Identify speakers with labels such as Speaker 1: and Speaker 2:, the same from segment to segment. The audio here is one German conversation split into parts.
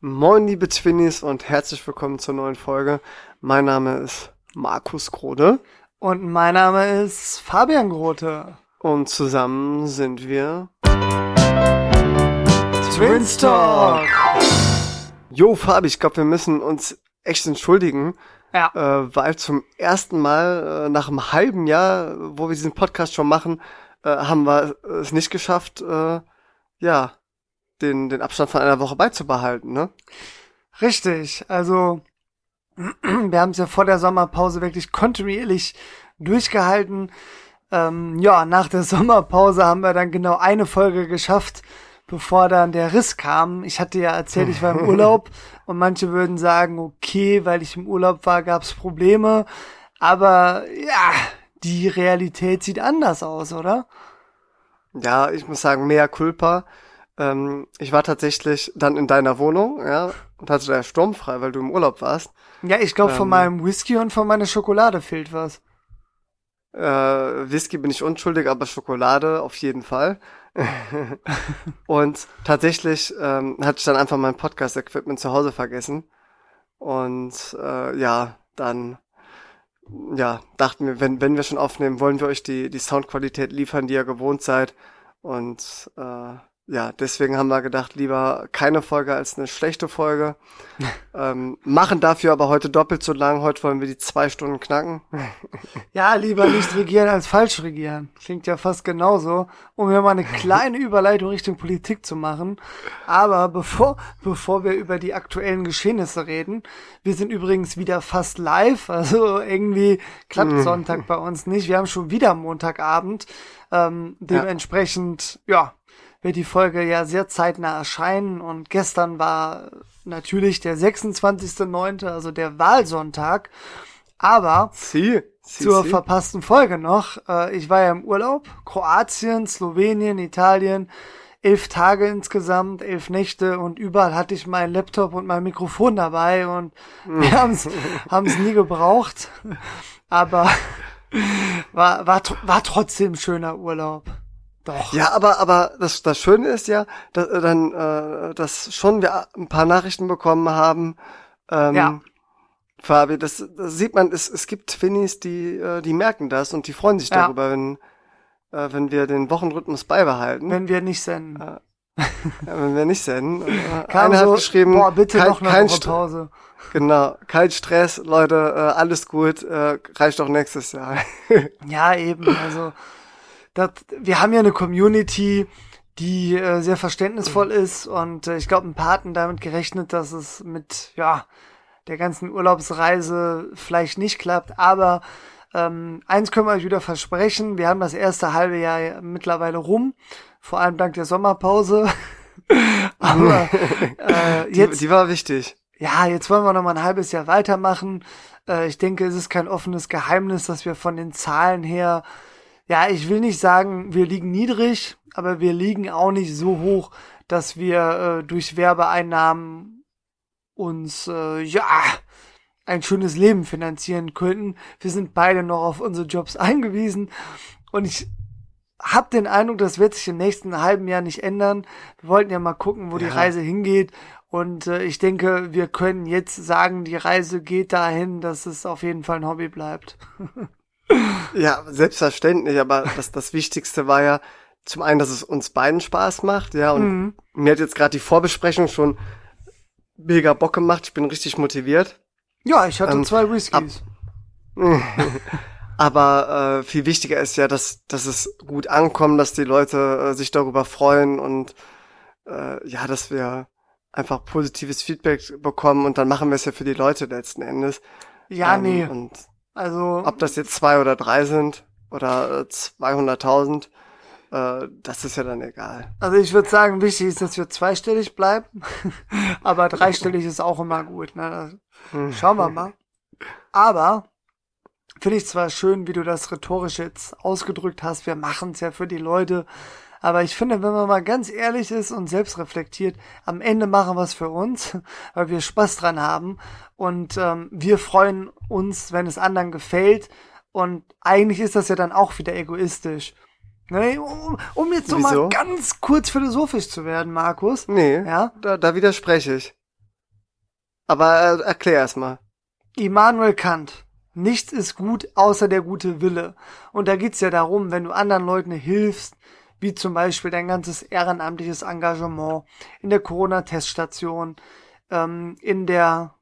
Speaker 1: Moin liebe Twinnies und herzlich willkommen zur neuen Folge. Mein Name ist Markus Grode.
Speaker 2: Und mein Name ist Fabian Grote.
Speaker 1: Und zusammen sind wir
Speaker 2: Twins Talk.
Speaker 1: Jo Fabi, ich glaube wir müssen uns echt entschuldigen.
Speaker 2: Ja.
Speaker 1: Äh, weil zum ersten Mal äh, nach einem halben Jahr, wo wir diesen Podcast schon machen, äh, haben wir es nicht geschafft, äh, ja, den, den Abstand von einer Woche beizubehalten, ne?
Speaker 2: Richtig, also wir haben es ja vor der Sommerpause wirklich kontinuierlich durchgehalten. Ähm, ja, nach der Sommerpause haben wir dann genau eine Folge geschafft, bevor dann der Riss kam. Ich hatte ja erzählt, ich war im Urlaub und manche würden sagen, okay, weil ich im Urlaub war, gab es Probleme. Aber ja, die Realität sieht anders aus, oder?
Speaker 1: Ja, ich muss sagen, mehr Culpa. Ähm, ich war tatsächlich dann in deiner Wohnung, ja, und hatte da sturmfrei, weil du im Urlaub warst.
Speaker 2: Ja, ich glaube, von
Speaker 1: Ähm.
Speaker 2: meinem Whisky und von meiner Schokolade fehlt was.
Speaker 1: Äh, Whisky bin ich unschuldig, aber Schokolade auf jeden Fall. und tatsächlich ähm, hatte ich dann einfach mein Podcast-Equipment zu Hause vergessen. Und äh, ja, dann ja, dachten wir, wenn, wenn wir schon aufnehmen, wollen wir euch die, die Soundqualität liefern, die ihr gewohnt seid. Und äh, ja, deswegen haben wir gedacht, lieber keine Folge als eine schlechte Folge. ähm, machen dafür aber heute doppelt so lang. Heute wollen wir die zwei Stunden knacken.
Speaker 2: Ja, lieber nicht regieren als falsch regieren. Klingt ja fast genauso, um hier mal eine kleine Überleitung Richtung Politik zu machen. Aber bevor, bevor wir über die aktuellen Geschehnisse reden, wir sind übrigens wieder fast live, also irgendwie klappt Sonntag bei uns nicht. Wir haben schon wieder Montagabend. Ähm, dementsprechend, ja, wird die Folge ja sehr zeitnah erscheinen und gestern war natürlich der 26.09., also der Wahlsonntag. Aber
Speaker 1: Sie, sie,
Speaker 2: zur
Speaker 1: sie.
Speaker 2: verpassten Folge noch. Äh, ich war ja im Urlaub. Kroatien, Slowenien, Italien. Elf Tage insgesamt, elf Nächte und überall hatte ich meinen Laptop und mein Mikrofon dabei und wir haben's haben's nie gebraucht. Aber war, war, war trotzdem schöner Urlaub. Doch.
Speaker 1: Ja, aber aber das das Schöne ist ja, dass, äh, dann äh, dass schon wir ein paar Nachrichten bekommen haben. Ähm,
Speaker 2: Ja.
Speaker 1: Fabi, das, das sieht man, es, es gibt Finnies, die äh, die merken das und die freuen sich
Speaker 2: Ja.
Speaker 1: darüber, wenn äh, wenn wir den Wochenrhythmus beibehalten, wenn,
Speaker 2: wir nicht senden.
Speaker 1: ja, wenn wir nicht senden. Äh,
Speaker 2: Kam
Speaker 1: einer
Speaker 2: so,
Speaker 1: hat geschrieben,
Speaker 2: boah, bitte
Speaker 1: kein,
Speaker 2: noch eine
Speaker 1: kein
Speaker 2: Pause.
Speaker 1: Genau, kein Stress, Leute, äh, alles gut, äh, reicht auch nächstes Jahr.
Speaker 2: Ja, eben. Also, das, wir haben ja eine Community, die äh, sehr verständnisvoll ist und äh, ich glaube, ein paar hatten damit gerechnet, dass es mit ja der ganzen Urlaubsreise vielleicht nicht klappt. Aber ähm, eins können wir euch wieder versprechen: Wir haben das erste halbe Jahr mittlerweile rum, vor allem dank der Sommerpause. Aber äh,
Speaker 1: die,
Speaker 2: jetzt
Speaker 1: die war wichtig.
Speaker 2: ja, jetzt wollen wir noch mal ein halbes Jahr weitermachen. Äh, ich denke, es ist kein offenes Geheimnis, dass wir von den Zahlen her, ja, ich will nicht sagen, wir liegen niedrig, aber wir liegen auch nicht so hoch, dass wir äh, durch Werbeeinnahmen uns, äh, ja, ein schönes Leben finanzieren könnten. Wir sind beide noch auf unsere Jobs eingewiesen und ich hab den Eindruck, das wird sich im nächsten halben Jahr nicht ändern. Wir wollten ja mal gucken, wo die
Speaker 1: Ja.
Speaker 2: Reise hingeht. Und äh, ich denke, wir können jetzt sagen, die Reise geht dahin, dass es auf jeden Fall ein Hobby bleibt.
Speaker 1: Ja, selbstverständlich, aber das, das Wichtigste war ja zum einen, dass es uns beiden Spaß macht, ja, und
Speaker 2: Mhm.
Speaker 1: mir hat jetzt gerade die Vorbesprechung schon mega Bock gemacht, ich bin richtig motiviert.
Speaker 2: Ja, ich hatte
Speaker 1: Ähm,
Speaker 2: zwei Whiskys.
Speaker 1: Aber äh, viel wichtiger ist ja, dass, dass es gut ankommt, dass die Leute äh, sich darüber freuen und äh, ja, dass wir einfach positives Feedback bekommen und dann machen wir es ja für die Leute letzten Endes.
Speaker 2: Ja,
Speaker 1: Ähm,
Speaker 2: nee.
Speaker 1: Und
Speaker 2: Also,
Speaker 1: ob das jetzt zwei oder drei sind oder äh, 200.000, äh, das ist ja dann egal.
Speaker 2: also ich würde sagen, wichtig ist, dass wir zweistellig bleiben. Aber dreistellig ist auch immer gut. Ne? Das- Schauen wir mal. Aber finde ich zwar schön, wie du das rhetorisch jetzt ausgedrückt hast, wir machen es ja für die Leute, aber ich finde, wenn man mal ganz ehrlich ist und selbst reflektiert, am Ende machen wir es für uns, weil wir Spaß dran haben und ähm, wir freuen uns, wenn es anderen gefällt und eigentlich ist das ja dann auch wieder egoistisch. Ne, um, um jetzt so
Speaker 1: Wieso?
Speaker 2: mal ganz kurz philosophisch zu werden, Markus.
Speaker 1: Nee,
Speaker 2: Ja?
Speaker 1: da, da widerspreche ich. Aber äh, erklär erst mal.
Speaker 2: Immanuel Kant. Nichts ist gut außer der gute Wille. Und da geht's ja darum, wenn du anderen Leuten hilfst, wie zum Beispiel dein ganzes ehrenamtliches Engagement in der Corona-Teststation, ähm, in der,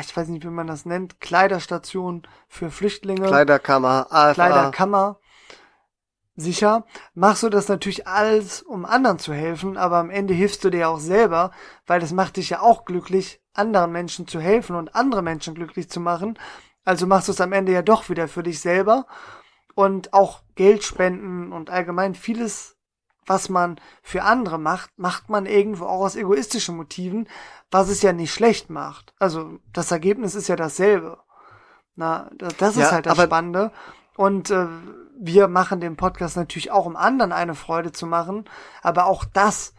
Speaker 2: ich weiß nicht, wie man das nennt, Kleiderstation für Flüchtlinge.
Speaker 1: Kleiderkammer, AFA.
Speaker 2: Kleiderkammer. Sicher, machst du das natürlich alles, um anderen zu helfen, aber am Ende hilfst du dir auch selber, weil es macht dich ja auch glücklich, anderen Menschen zu helfen und andere Menschen glücklich zu machen. Also machst du es am Ende ja doch wieder für dich selber und auch Geld spenden und allgemein vieles, was man für andere macht, macht man irgendwo auch aus egoistischen Motiven, was es ja nicht schlecht macht. Also das Ergebnis ist ja dasselbe. Na, das ist ja, halt das Spannende. Und äh, wir machen den Podcast natürlich auch, um anderen eine Freude zu machen, aber auch das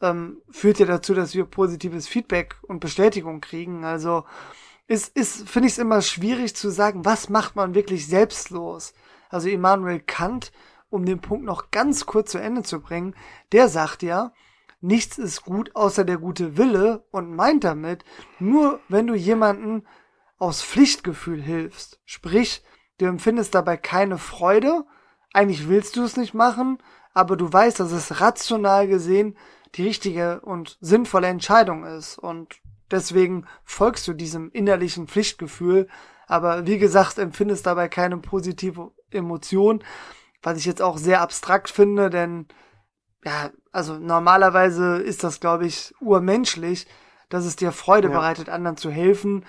Speaker 2: ähm, führt ja dazu, dass wir positives Feedback und Bestätigung kriegen. Also ist, ist finde ich es immer schwierig zu sagen, was macht man wirklich selbstlos. Also Immanuel Kant, um den Punkt noch ganz kurz zu Ende zu bringen, der sagt ja, nichts ist gut außer der gute Wille und meint damit, nur wenn du jemanden aus Pflichtgefühl hilfst, sprich, Du empfindest dabei keine Freude. Eigentlich willst du es nicht machen, aber du weißt, dass es rational gesehen die richtige und sinnvolle Entscheidung ist. Und deswegen folgst du diesem innerlichen Pflichtgefühl. Aber wie gesagt, empfindest dabei keine positive Emotion, was ich jetzt auch sehr abstrakt finde, denn ja, also normalerweise ist das, glaube ich, urmenschlich, dass es dir Freude ja. bereitet, anderen zu helfen.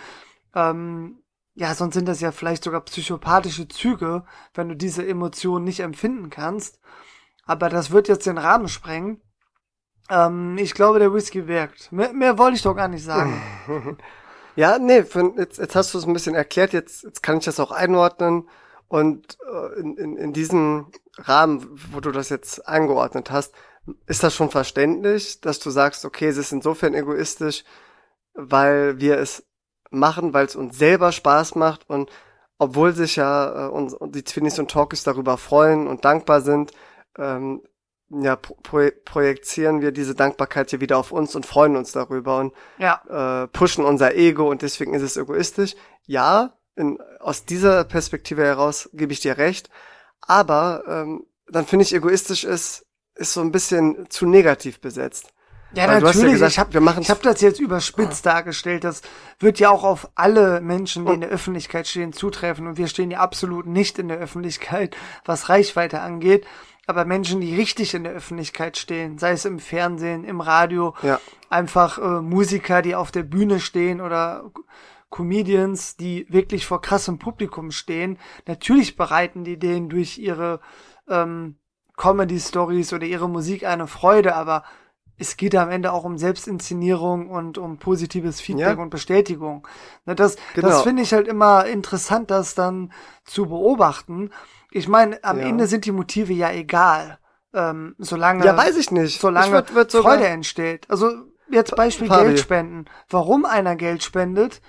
Speaker 2: Ähm, ja, sonst sind das ja vielleicht sogar psychopathische Züge, wenn du diese Emotionen nicht empfinden kannst. Aber das wird jetzt den Rahmen sprengen. Ähm, ich glaube, der Whisky wirkt. Mehr, mehr wollte ich doch gar nicht sagen.
Speaker 1: ja, nee, für, jetzt, jetzt hast du es ein bisschen erklärt, jetzt, jetzt kann ich das auch einordnen. Und äh, in, in, in diesem Rahmen, wo du das jetzt eingeordnet hast, ist das schon verständlich, dass du sagst, okay, es ist insofern egoistisch, weil wir es machen, weil es uns selber Spaß macht und obwohl sich ja äh, uns, die Twinnies und Talkies darüber freuen und dankbar sind, ähm, ja, pro projizieren wir diese Dankbarkeit hier wieder auf uns und freuen uns darüber und ja. äh, pushen unser Ego und deswegen ist es egoistisch. Ja, in, aus dieser Perspektive heraus gebe ich dir recht, aber ähm, dann finde ich egoistisch ist, ist so ein bisschen zu negativ besetzt.
Speaker 2: Ja, Weil natürlich. Ja gesagt, ich habe hab das jetzt überspitzt dargestellt. Das wird ja auch auf alle Menschen, die in der Öffentlichkeit stehen, zutreffen. Und wir stehen ja absolut nicht in der Öffentlichkeit, was Reichweite angeht. Aber Menschen, die richtig in der Öffentlichkeit stehen, sei es im Fernsehen, im Radio, ja. einfach äh, Musiker, die auf der Bühne stehen oder Comedians, die wirklich vor krassem Publikum stehen, natürlich bereiten die denen durch ihre ähm, Comedy-Stories oder ihre Musik eine Freude, aber es geht am Ende auch um Selbstinszenierung und um positives Feedback ja. und Bestätigung. Das, genau. das finde ich halt immer interessant, das dann zu beobachten. Ich meine, am ja. Ende sind die Motive ja egal. Ähm, solange,
Speaker 1: ja, weiß ich nicht.
Speaker 2: Solange würd, würd Freude entsteht. Also jetzt Beispiel Fabi. Geld spenden. Warum einer Geld spendet,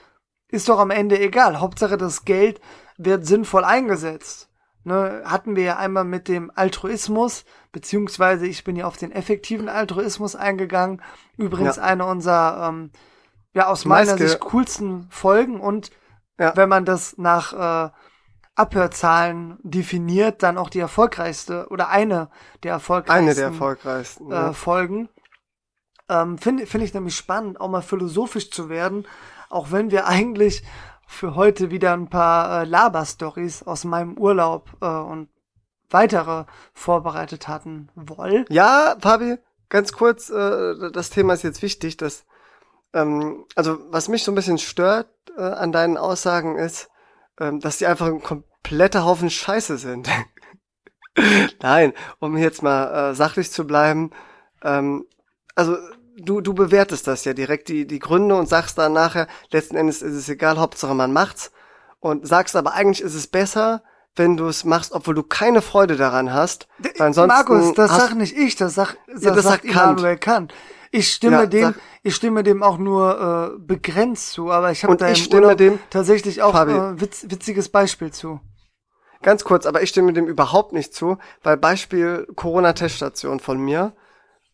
Speaker 2: ist doch am Ende egal. Hauptsache das Geld wird sinnvoll eingesetzt ne, hatten wir ja einmal mit dem Altruismus, beziehungsweise ich bin ja auf den effektiven Altruismus eingegangen. Übrigens ja. eine unserer, ähm, ja, aus meiner Meiske. Sicht coolsten Folgen und ja. wenn man das nach äh, Abhörzahlen definiert, dann auch die erfolgreichste oder eine der erfolgreichsten,
Speaker 1: eine der erfolgreichsten
Speaker 2: äh, Folgen. Ähm, Finde find ich nämlich spannend, auch mal philosophisch zu werden, auch wenn wir eigentlich für heute wieder ein paar äh, Laber-Stories aus meinem Urlaub äh, und weitere vorbereitet hatten. Woll?
Speaker 1: Ja, Fabi, ganz kurz, äh, das Thema ist jetzt wichtig, dass ähm, also was mich so ein bisschen stört äh, an deinen Aussagen ist, ähm, dass die einfach ein kompletter Haufen Scheiße sind. Nein, um jetzt mal äh, sachlich zu bleiben, ähm, also du, du bewertest das ja direkt, die, die Gründe und sagst dann nachher, letzten Endes ist es egal, Hauptsache man macht's. Und sagst aber eigentlich ist es besser, wenn du es machst, obwohl du keine Freude daran hast.
Speaker 2: Weil ansonsten Markus, das sag nicht ich, das sag, das, ja, das sagt Immanuel Kant. Ich stimme ja, dem, ich stimme dem auch nur äh, begrenzt zu, aber ich habe da ich stimme dem, tatsächlich auch ein äh, witz, witziges Beispiel zu.
Speaker 1: Ganz kurz, aber ich stimme dem überhaupt nicht zu, weil Beispiel Corona-Teststation von mir.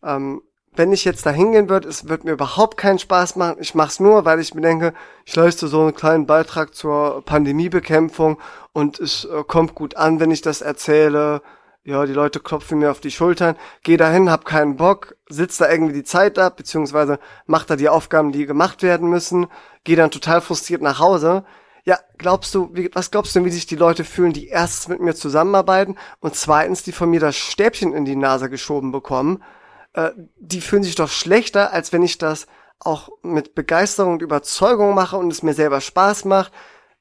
Speaker 1: Ähm, wenn ich jetzt da hingehen würde, es wird mir überhaupt keinen Spaß machen. Ich mache es nur, weil ich mir denke, ich leiste so einen kleinen Beitrag zur Pandemiebekämpfung und es äh, kommt gut an, wenn ich das erzähle. Ja, die Leute klopfen mir auf die Schultern. Geh dahin, hab keinen Bock, sitz da irgendwie die Zeit ab, beziehungsweise mach da die Aufgaben, die gemacht werden müssen. Geh dann total frustriert nach Hause. Ja, glaubst du, wie, was glaubst du, wie sich die Leute fühlen, die erstens mit mir zusammenarbeiten und zweitens, die von mir das Stäbchen in die Nase geschoben bekommen? Äh, die fühlen sich doch schlechter, als wenn ich das auch mit Begeisterung und Überzeugung mache und es mir selber Spaß macht.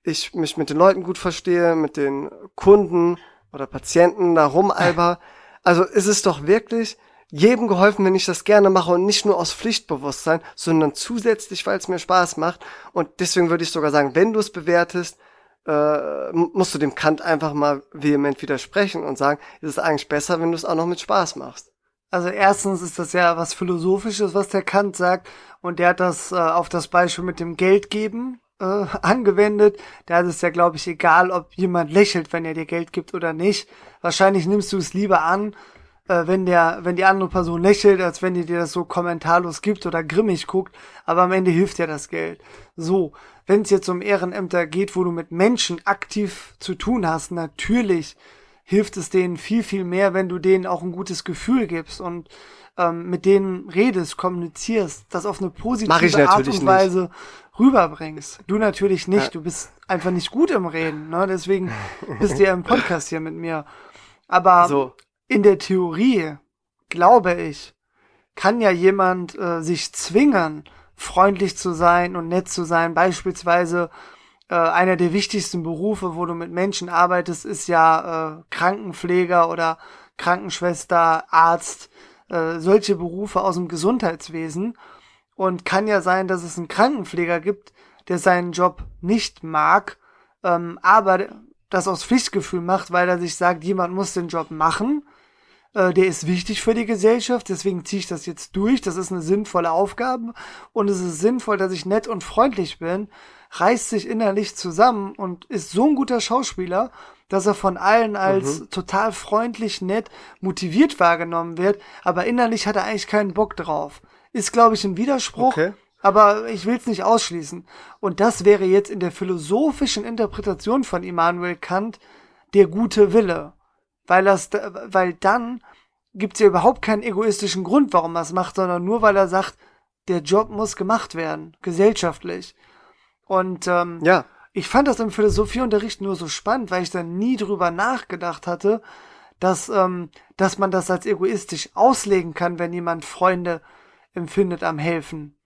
Speaker 1: Ich mich mit den Leuten gut verstehe, mit den Kunden oder Patienten da rumalber. Also ist es doch wirklich jedem geholfen, wenn ich das gerne mache und nicht nur aus Pflichtbewusstsein, sondern zusätzlich, weil es mir Spaß macht. Und deswegen würde ich sogar sagen, wenn du es bewertest, äh, musst du dem Kant einfach mal vehement widersprechen und sagen, ist es eigentlich besser, wenn du es auch noch mit Spaß machst.
Speaker 2: Also erstens ist das ja was Philosophisches, was der Kant sagt. Und der hat das äh, auf das Beispiel mit dem Geld geben äh, angewendet. Da ist es ja, glaube ich, egal, ob jemand lächelt, wenn er dir Geld gibt oder nicht. Wahrscheinlich nimmst du es lieber an, äh, wenn der, wenn die andere Person lächelt, als wenn die dir das so kommentarlos gibt oder grimmig guckt. Aber am Ende hilft ja das Geld. So, wenn es jetzt um Ehrenämter geht, wo du mit Menschen aktiv zu tun hast, natürlich hilft es denen viel, viel mehr, wenn du denen auch ein gutes Gefühl gibst und ähm, mit denen redest, kommunizierst, das auf eine positive Art und Weise nicht. rüberbringst. Du natürlich nicht, ja. du bist einfach nicht gut im Reden, ne? deswegen bist du ja im Podcast hier mit mir. Aber so. in der Theorie, glaube ich, kann ja jemand äh, sich zwingen, freundlich zu sein und nett zu sein, beispielsweise äh, einer der wichtigsten Berufe, wo du mit Menschen arbeitest, ist ja äh, Krankenpfleger oder Krankenschwester, Arzt, äh, solche Berufe aus dem Gesundheitswesen. Und kann ja sein, dass es einen Krankenpfleger gibt, der seinen Job nicht mag, ähm, aber das aus Pflichtgefühl macht, weil er sich sagt, jemand muss den Job machen. Äh, der ist wichtig für die Gesellschaft, deswegen ziehe ich das jetzt durch. Das ist eine sinnvolle Aufgabe und es ist sinnvoll, dass ich nett und freundlich bin reißt sich innerlich zusammen und ist so ein guter Schauspieler, dass er von allen als mhm. total freundlich, nett, motiviert wahrgenommen wird, aber innerlich hat er eigentlich keinen Bock drauf. Ist, glaube ich, ein Widerspruch, okay. aber ich will es nicht ausschließen. Und das wäre jetzt in der philosophischen Interpretation von Immanuel Kant der gute Wille. Weil, das, weil dann gibt es ja überhaupt keinen egoistischen Grund, warum er es macht, sondern nur weil er sagt, der Job muss gemacht werden, gesellschaftlich. Und ähm, ja. ich fand das im Philosophieunterricht nur so spannend, weil ich dann nie drüber nachgedacht hatte, dass, ähm, dass man das als egoistisch auslegen kann, wenn jemand Freunde empfindet am Helfen.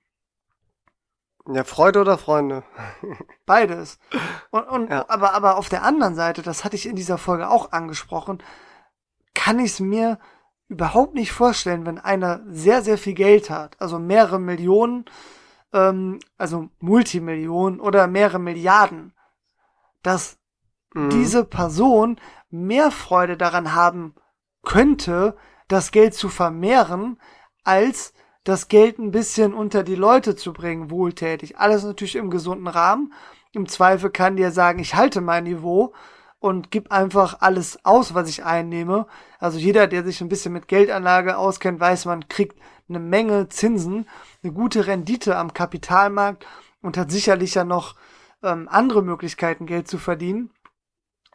Speaker 1: Ja, Freude oder Freunde?
Speaker 2: Beides. Und, und ja. aber, aber auf der anderen Seite, das hatte ich in dieser Folge auch angesprochen, kann ich es mir überhaupt nicht vorstellen, wenn einer sehr, sehr viel Geld hat, also mehrere Millionen, ähm, also Multimillionen oder mehrere Milliarden, dass mhm. diese Person mehr Freude daran haben könnte, das Geld zu vermehren, als das Geld ein bisschen unter die Leute zu bringen, wohltätig. Alles natürlich im gesunden Rahmen. Im Zweifel kann dir sagen, ich halte mein Niveau und gib einfach alles aus, was ich einnehme. Also jeder, der sich ein bisschen mit Geldanlage auskennt, weiß, man kriegt eine Menge Zinsen, eine gute Rendite am Kapitalmarkt und hat sicherlich ja noch ähm, andere Möglichkeiten, Geld zu verdienen.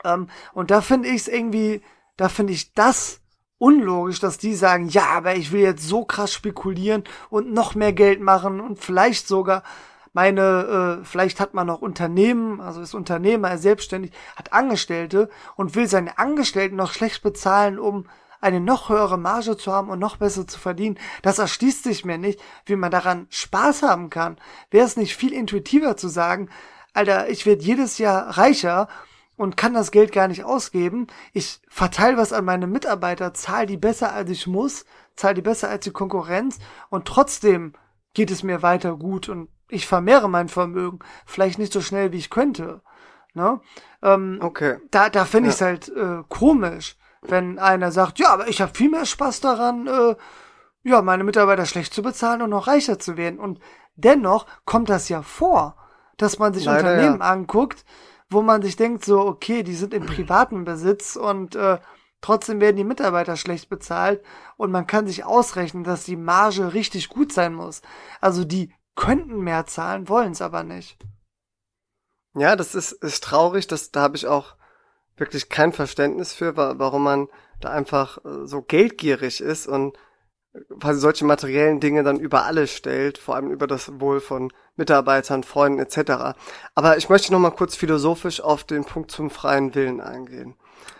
Speaker 2: Ähm, und da finde ich es irgendwie, da finde ich das unlogisch, dass die sagen, ja, aber ich will jetzt so krass spekulieren und noch mehr Geld machen und vielleicht sogar meine, äh, vielleicht hat man noch Unternehmen, also ist Unternehmer, er selbstständig, hat Angestellte und will seine Angestellten noch schlecht bezahlen, um eine noch höhere Marge zu haben und noch besser zu verdienen, das erschließt sich mir nicht, wie man daran Spaß haben kann. Wäre es nicht viel intuitiver zu sagen, Alter, ich werde jedes Jahr reicher und kann das Geld gar nicht ausgeben. Ich verteile was an meine Mitarbeiter, zahle die besser als ich muss, zahle die besser als die Konkurrenz und trotzdem geht es mir weiter gut und ich vermehre mein Vermögen. Vielleicht nicht so schnell, wie ich könnte. Ne? Ähm, okay. Da, da finde ja. ich es halt äh, komisch wenn einer sagt, ja, aber ich habe viel mehr Spaß daran, äh, ja, meine Mitarbeiter schlecht zu bezahlen und noch reicher zu werden. Und dennoch kommt das ja vor, dass man sich Leider, Unternehmen ja. anguckt, wo man sich denkt, so, okay, die sind in privatem Besitz und äh, Trotzdem werden die Mitarbeiter schlecht bezahlt und man kann sich ausrechnen, dass die Marge richtig gut sein muss. Also die könnten mehr zahlen, wollen es aber nicht.
Speaker 1: Ja, das ist, ist traurig, das, da habe ich auch wirklich kein Verständnis für, warum man da einfach äh, so geldgierig ist und quasi solche materiellen Dinge dann über alles stellt, vor allem über das Wohl von Mitarbeitern, Freunden etc. Aber ich möchte noch mal kurz philosophisch auf den Punkt zum freien Willen eingehen.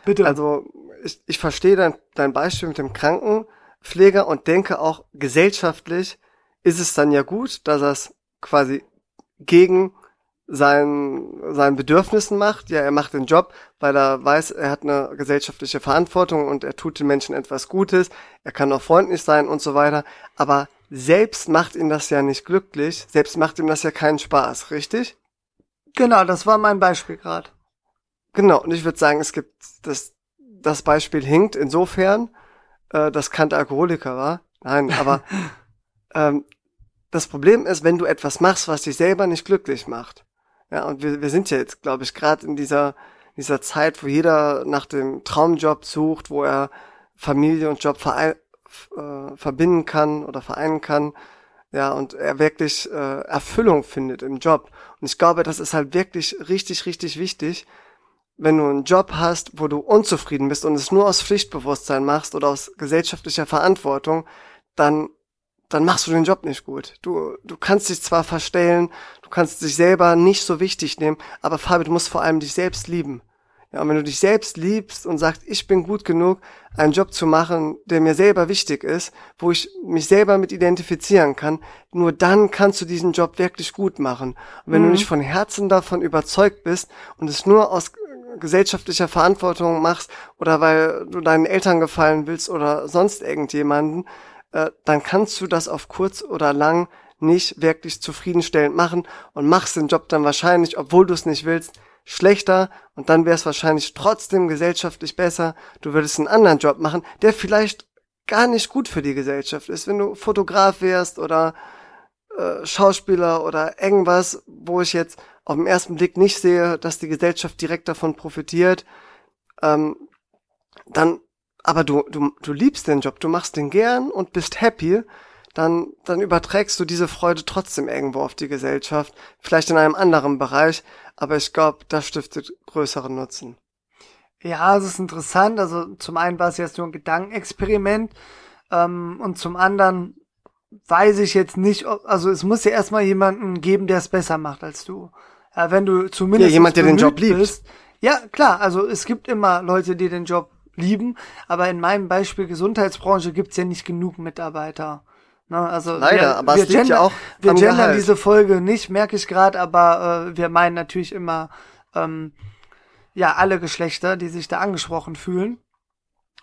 Speaker 1: Bitte. Also ich, ich verstehe dein, dein Beispiel mit dem Krankenpfleger und denke auch gesellschaftlich ist es dann ja gut, dass er es quasi gegen seinen, seinen Bedürfnissen macht. Ja, er macht den Job, weil er weiß, er hat eine gesellschaftliche Verantwortung und er tut den Menschen etwas Gutes. Er kann auch freundlich sein und so weiter. Aber selbst macht ihn das ja nicht glücklich. Selbst macht ihm das ja keinen Spaß, richtig?
Speaker 2: Genau, das war mein Beispiel gerade.
Speaker 1: Genau, und ich würde sagen, es gibt das, das Beispiel hinkt insofern, äh, dass Kant Alkoholiker war. Nein, aber ähm, das Problem ist, wenn du etwas machst, was dich selber nicht glücklich macht, ja, und wir, wir sind ja jetzt, glaube ich, gerade in dieser, dieser Zeit, wo jeder nach dem Traumjob sucht, wo er Familie und Job verein, äh, verbinden kann oder vereinen kann. Ja, und er wirklich äh, Erfüllung findet im Job. Und ich glaube, das ist halt wirklich richtig, richtig wichtig, wenn du einen Job hast, wo du unzufrieden bist und es nur aus Pflichtbewusstsein machst oder aus gesellschaftlicher Verantwortung, dann dann machst du den Job nicht gut. Du, du kannst dich zwar verstellen, du kannst dich selber nicht so wichtig nehmen, aber Fabi, du musst vor allem dich selbst lieben. Ja, und wenn du dich selbst liebst und sagst, ich bin gut genug, einen Job zu machen, der mir selber wichtig ist, wo ich mich selber mit identifizieren kann, nur dann kannst du diesen Job wirklich gut machen. Und wenn mhm. du nicht von Herzen davon überzeugt bist und es nur aus gesellschaftlicher Verantwortung machst oder weil du deinen Eltern gefallen willst oder sonst irgendjemanden, äh, dann kannst du das auf kurz oder lang nicht wirklich zufriedenstellend machen und machst den Job dann wahrscheinlich, obwohl du es nicht willst, schlechter und dann wäre es wahrscheinlich trotzdem gesellschaftlich besser. Du würdest einen anderen Job machen, der vielleicht gar nicht gut für die Gesellschaft ist, wenn du Fotograf wärst oder äh, Schauspieler oder irgendwas, wo ich jetzt auf den ersten Blick nicht sehe, dass die Gesellschaft direkt davon profitiert, ähm, dann aber du, du, du liebst den Job, du machst den gern und bist happy, dann, dann überträgst du diese Freude trotzdem irgendwo auf die Gesellschaft, vielleicht in einem anderen Bereich, aber ich glaube, das stiftet größeren Nutzen.
Speaker 2: Ja, es ist interessant. Also zum einen war es jetzt nur ein Gedankenexperiment ähm, und zum anderen weiß ich jetzt nicht, ob, also es muss ja erstmal jemanden geben, der es besser macht als du. Ja, wenn du zumindest
Speaker 1: ja, jemand, der den Job liebt. Bist,
Speaker 2: ja, klar, also es gibt immer Leute, die den Job lieben, aber in meinem Beispiel Gesundheitsbranche gibt's ja nicht genug Mitarbeiter. Ne, also
Speaker 1: Leider, wir, aber wir es liegt ja auch
Speaker 2: Wir gendern Gehalt. diese Folge nicht, merke ich gerade, aber äh, wir meinen natürlich immer ähm, ja alle Geschlechter, die sich da angesprochen fühlen.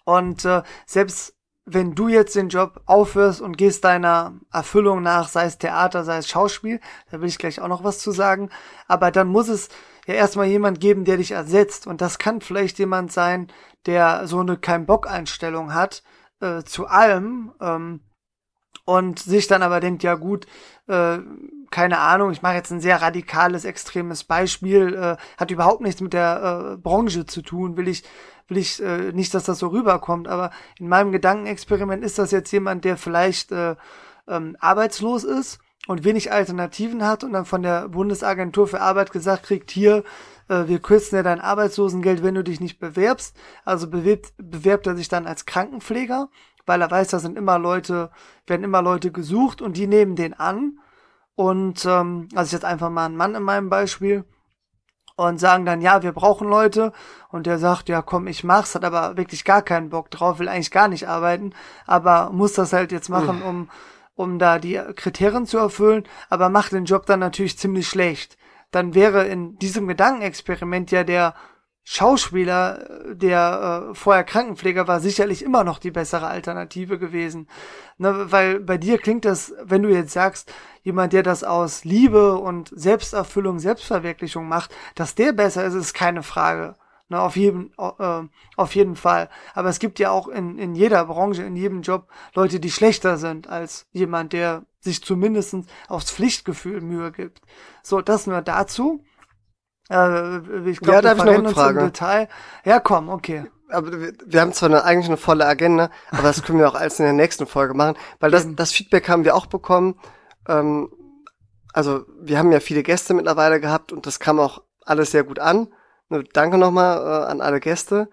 Speaker 2: Und äh, selbst wenn du jetzt den Job aufhörst und gehst deiner Erfüllung nach, sei es Theater, sei es Schauspiel, da will ich gleich auch noch was zu sagen, aber dann muss es ja erstmal jemand geben, der dich ersetzt. Und das kann vielleicht jemand sein, der so eine Kein-Bock-Einstellung hat äh, zu allem ähm, und sich dann aber denkt, ja gut, äh, keine Ahnung, ich mache jetzt ein sehr radikales, extremes Beispiel, äh, hat überhaupt nichts mit der äh, Branche zu tun, will ich, will ich äh, nicht, dass das so rüberkommt, aber in meinem Gedankenexperiment ist das jetzt jemand, der vielleicht äh, ähm, arbeitslos ist und wenig Alternativen hat und dann von der Bundesagentur für Arbeit gesagt kriegt, hier, äh, wir kürzen ja dein Arbeitslosengeld, wenn du dich nicht bewerbst. Also bewirbt, bewerbt er sich dann als Krankenpfleger, weil er weiß, da sind immer Leute, werden immer Leute gesucht und die nehmen den an. Und ähm, also jetzt einfach mal ein Mann in meinem Beispiel und sagen dann, ja, wir brauchen Leute. Und der sagt, ja, komm, ich mach's, hat aber wirklich gar keinen Bock drauf, will eigentlich gar nicht arbeiten, aber muss das halt jetzt machen, um um da die Kriterien zu erfüllen, aber macht den Job dann natürlich ziemlich schlecht. Dann wäre in diesem Gedankenexperiment ja der Schauspieler, der äh, vorher Krankenpfleger war, sicherlich immer noch die bessere Alternative gewesen. Ne, weil bei dir klingt das, wenn du jetzt sagst, jemand, der das aus Liebe und Selbsterfüllung, Selbstverwirklichung macht, dass der besser ist, ist keine Frage. Ne, auf jeden, äh, auf jeden Fall. Aber es gibt ja auch in, in jeder Branche, in jedem Job Leute, die schlechter sind als jemand, der sich zumindest aufs Pflichtgefühl Mühe gibt. So, das nur dazu. Äh, ich glaub,
Speaker 1: ja, da habe ich noch eine Frage.
Speaker 2: Detail. Ja, komm, okay.
Speaker 1: aber wir, wir haben zwar eine, eigentlich eine volle Agenda, aber das können wir auch alles in der nächsten Folge machen, weil das, das Feedback haben wir auch bekommen. Ähm, also wir haben ja viele Gäste mittlerweile gehabt und das kam auch alles sehr gut an. Danke nochmal äh, an alle Gäste.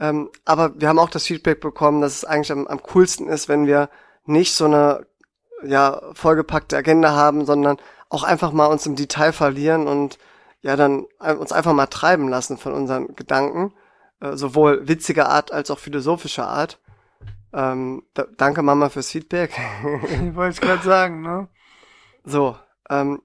Speaker 1: Ähm, aber wir haben auch das Feedback bekommen, dass es eigentlich am, am coolsten ist, wenn wir nicht so eine ja, vollgepackte Agenda haben, sondern auch einfach mal uns im Detail verlieren und ja dann uns einfach mal treiben lassen von unseren Gedanken, äh, sowohl witziger Art als auch philosophischer Art. Ähm, da, danke Mama fürs Feedback.
Speaker 2: ich wollte es gerade sagen, ne?
Speaker 1: So, ähm,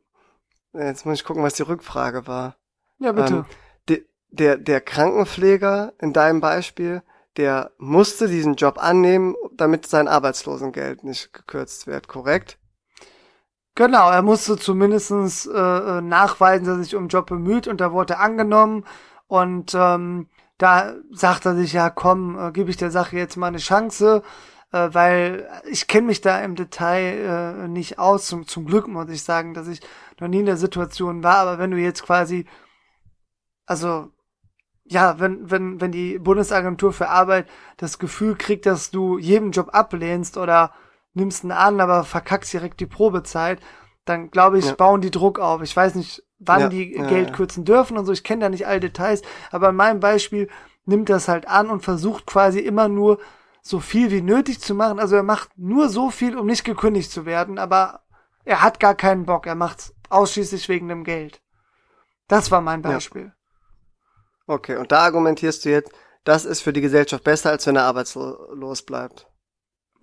Speaker 1: jetzt muss ich gucken, was die Rückfrage war.
Speaker 2: Ja, bitte. Ähm,
Speaker 1: de, der, der Krankenpfleger in deinem Beispiel, der musste diesen Job annehmen, damit sein Arbeitslosengeld nicht gekürzt wird, korrekt?
Speaker 2: Genau, er musste zumindestens äh, äh, nachweisen, dass er sich um den Job bemüht und da wurde er angenommen und ähm, da sagt er sich, ja komm, äh, gebe ich der Sache jetzt mal eine Chance, äh, weil ich kenne mich da im Detail äh, nicht aus. Zum, zum Glück muss ich sagen, dass ich noch nie in der Situation war, aber wenn du jetzt quasi, also ja, wenn, wenn, wenn die Bundesagentur für Arbeit das Gefühl kriegt, dass du jeden Job ablehnst oder nimmst ihn an, aber verkackst direkt die Probezeit, dann glaube ich, ja. bauen die Druck auf. Ich weiß nicht, wann ja, die ja, Geld kürzen dürfen und so. Ich kenne da nicht alle Details, aber in meinem Beispiel nimmt das halt an und versucht quasi immer nur so viel wie nötig zu machen. Also er macht nur so viel, um nicht gekündigt zu werden, aber er hat gar keinen Bock. Er macht's ausschließlich wegen dem Geld. Das war mein Beispiel.
Speaker 1: Okay, und da argumentierst du jetzt, das ist für die Gesellschaft besser, als wenn er arbeitslos bleibt.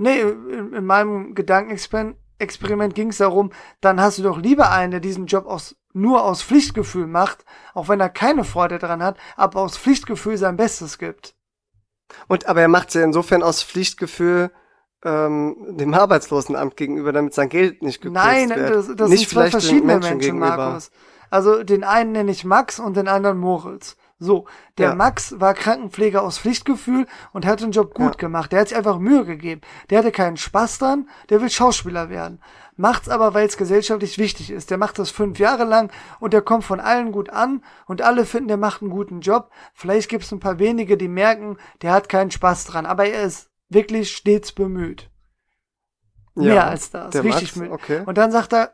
Speaker 2: Nee, in, in meinem Gedankenexperiment ging es darum, dann hast du doch lieber einen, der diesen Job aus, nur aus Pflichtgefühl macht, auch wenn er keine Freude daran hat, aber aus Pflichtgefühl sein Bestes gibt.
Speaker 1: Und aber er macht es ja insofern aus Pflichtgefühl ähm, dem Arbeitslosenamt gegenüber, damit sein Geld nicht gekürzt
Speaker 2: Nein,
Speaker 1: wird.
Speaker 2: Nein, das, das sind zwei verschiedene Menschen, Menschen Markus. Also den einen nenne ich Max und den anderen Moritz. So, der ja. Max war Krankenpfleger aus Pflichtgefühl und hat den Job gut ja. gemacht. Der hat sich einfach Mühe gegeben. Der hatte keinen Spaß dran, der will Schauspieler werden. Macht's aber, weil es gesellschaftlich wichtig ist. Der macht das fünf Jahre lang und der kommt von allen gut an und alle finden, der macht einen guten Job. Vielleicht gibt's ein paar wenige, die merken, der hat keinen Spaß dran, aber er ist wirklich stets bemüht. Ja, Mehr als das, richtig Max, Okay. Und dann sagt er,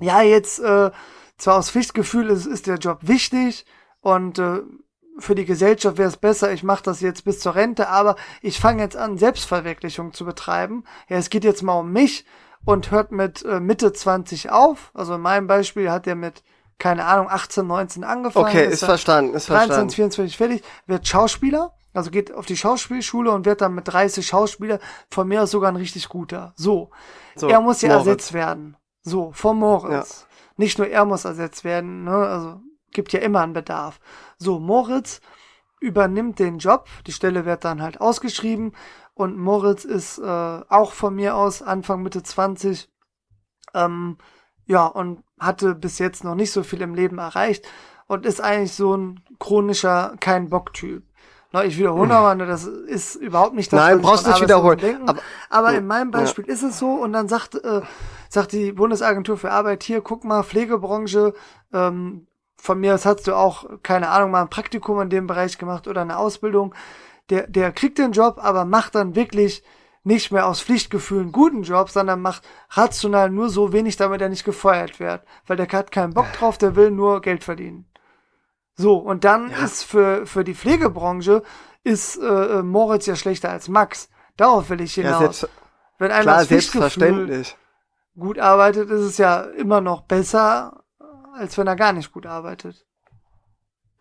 Speaker 2: ja, jetzt äh, zwar aus Pflichtgefühl ist, ist der Job wichtig, und äh, für die Gesellschaft wäre es besser, ich mache das jetzt bis zur Rente, aber ich fange jetzt an, Selbstverwirklichung zu betreiben. Ja, es geht jetzt mal um mich und hört mit äh, Mitte 20 auf. Also in meinem Beispiel hat er mit, keine Ahnung, 18, 19 angefangen.
Speaker 1: Okay, ist, ist verstanden, ist 23, verstanden.
Speaker 2: 24 fertig, wird Schauspieler, also geht auf die Schauspielschule und wird dann mit 30 Schauspieler von mir aus sogar ein richtig guter. So. so er muss ja Moritz. ersetzt werden. So, vom Moritz. Ja. Nicht nur er muss ersetzt werden, ne, also gibt ja immer einen Bedarf. So, Moritz übernimmt den Job, die Stelle wird dann halt ausgeschrieben und Moritz ist äh, auch von mir aus Anfang Mitte 20, ähm, ja, und hatte bis jetzt noch nicht so viel im Leben erreicht und ist eigentlich so ein chronischer Kein-Bock-Typ. Ich wiederhole nochmal, das ist überhaupt nicht das,
Speaker 1: Nein, brauchst nicht wiederholen.
Speaker 2: Aber, aber in meinem Beispiel ja. ist es so und dann sagt, äh, sagt die Bundesagentur für Arbeit hier, guck mal, Pflegebranche, ähm, von mir aus hast du auch, keine Ahnung, mal ein Praktikum in dem Bereich gemacht oder eine Ausbildung. Der, der kriegt den Job, aber macht dann wirklich nicht mehr aus Pflichtgefühl einen guten Job, sondern macht rational nur so wenig, damit er nicht gefeuert wird. Weil der hat keinen Bock drauf, der will nur Geld verdienen. So, und dann ja. ist für, für die Pflegebranche ist äh, Moritz ja schlechter als Max. Darauf will ich hinaus. Ja, Wenn einer klar, selbstverständlich. gut arbeitet, ist es ja immer noch besser, als wenn er gar nicht gut arbeitet.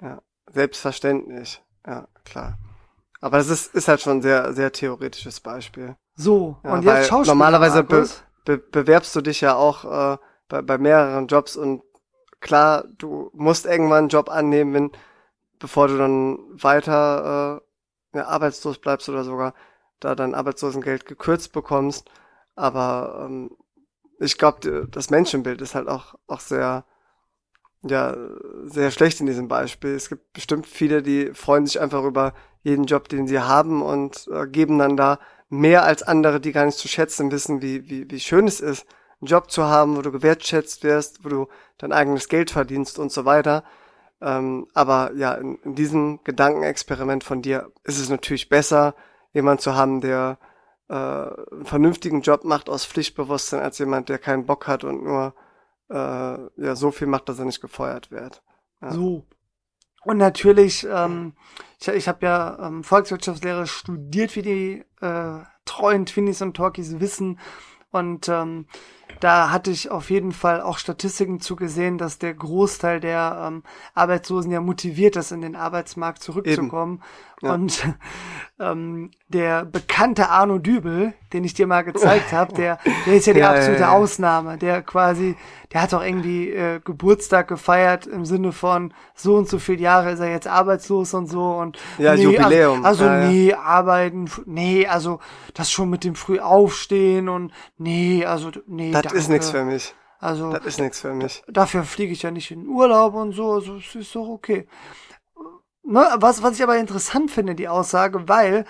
Speaker 1: Ja, selbstverständlich. Ja, klar. Aber das ist, ist halt schon ein sehr, sehr theoretisches Beispiel.
Speaker 2: So,
Speaker 1: ja, und jetzt Schauspieler. Normalerweise be, be, bewerbst du dich ja auch äh, bei, bei mehreren Jobs und klar, du musst irgendwann einen Job annehmen, wenn, bevor du dann weiter äh, ja, arbeitslos bleibst oder sogar da dein Arbeitslosengeld gekürzt bekommst. Aber ähm, ich glaube, das Menschenbild ist halt auch, auch sehr, ja sehr schlecht in diesem Beispiel. Es gibt bestimmt viele, die freuen sich einfach über jeden Job, den sie haben und äh, geben dann da mehr als andere, die gar nicht zu schätzen wissen, wie, wie, wie schön es ist, einen Job zu haben, wo du gewertschätzt wirst, wo du dein eigenes Geld verdienst und so weiter. Ähm, aber ja, in, in diesem Gedankenexperiment von dir ist es natürlich besser, jemand zu haben, der äh, einen vernünftigen Job macht aus Pflichtbewusstsein, als jemand, der keinen Bock hat und nur äh, ja so viel macht, dass er nicht gefeuert wird. Ja.
Speaker 2: So. Und natürlich, ähm, ich, ich habe ja ähm, Volkswirtschaftslehre studiert, wie die äh, treuen Twinnies und Talkies wissen. Und ähm, da hatte ich auf jeden Fall auch Statistiken zugesehen, dass der Großteil der ähm, Arbeitslosen ja motiviert ist, in den Arbeitsmarkt zurückzukommen. Ja. Und ähm, der bekannte Arno Dübel, den ich dir mal gezeigt habe, der, der ist ja die ja, absolute ja, Ausnahme. Der quasi, der hat auch irgendwie äh, Geburtstag gefeiert im Sinne von so und so viele Jahre ist er jetzt arbeitslos und so und
Speaker 1: ja, nee, Jubiläum.
Speaker 2: Also, also nee, arbeiten, nee, also das schon mit dem früh aufstehen und nee, also nee.
Speaker 1: Das ist nichts für mich. Also das ist nichts für mich.
Speaker 2: Dafür fliege ich ja nicht in Urlaub und so, also es ist doch okay. Ne, was, was ich aber interessant finde, die Aussage, weil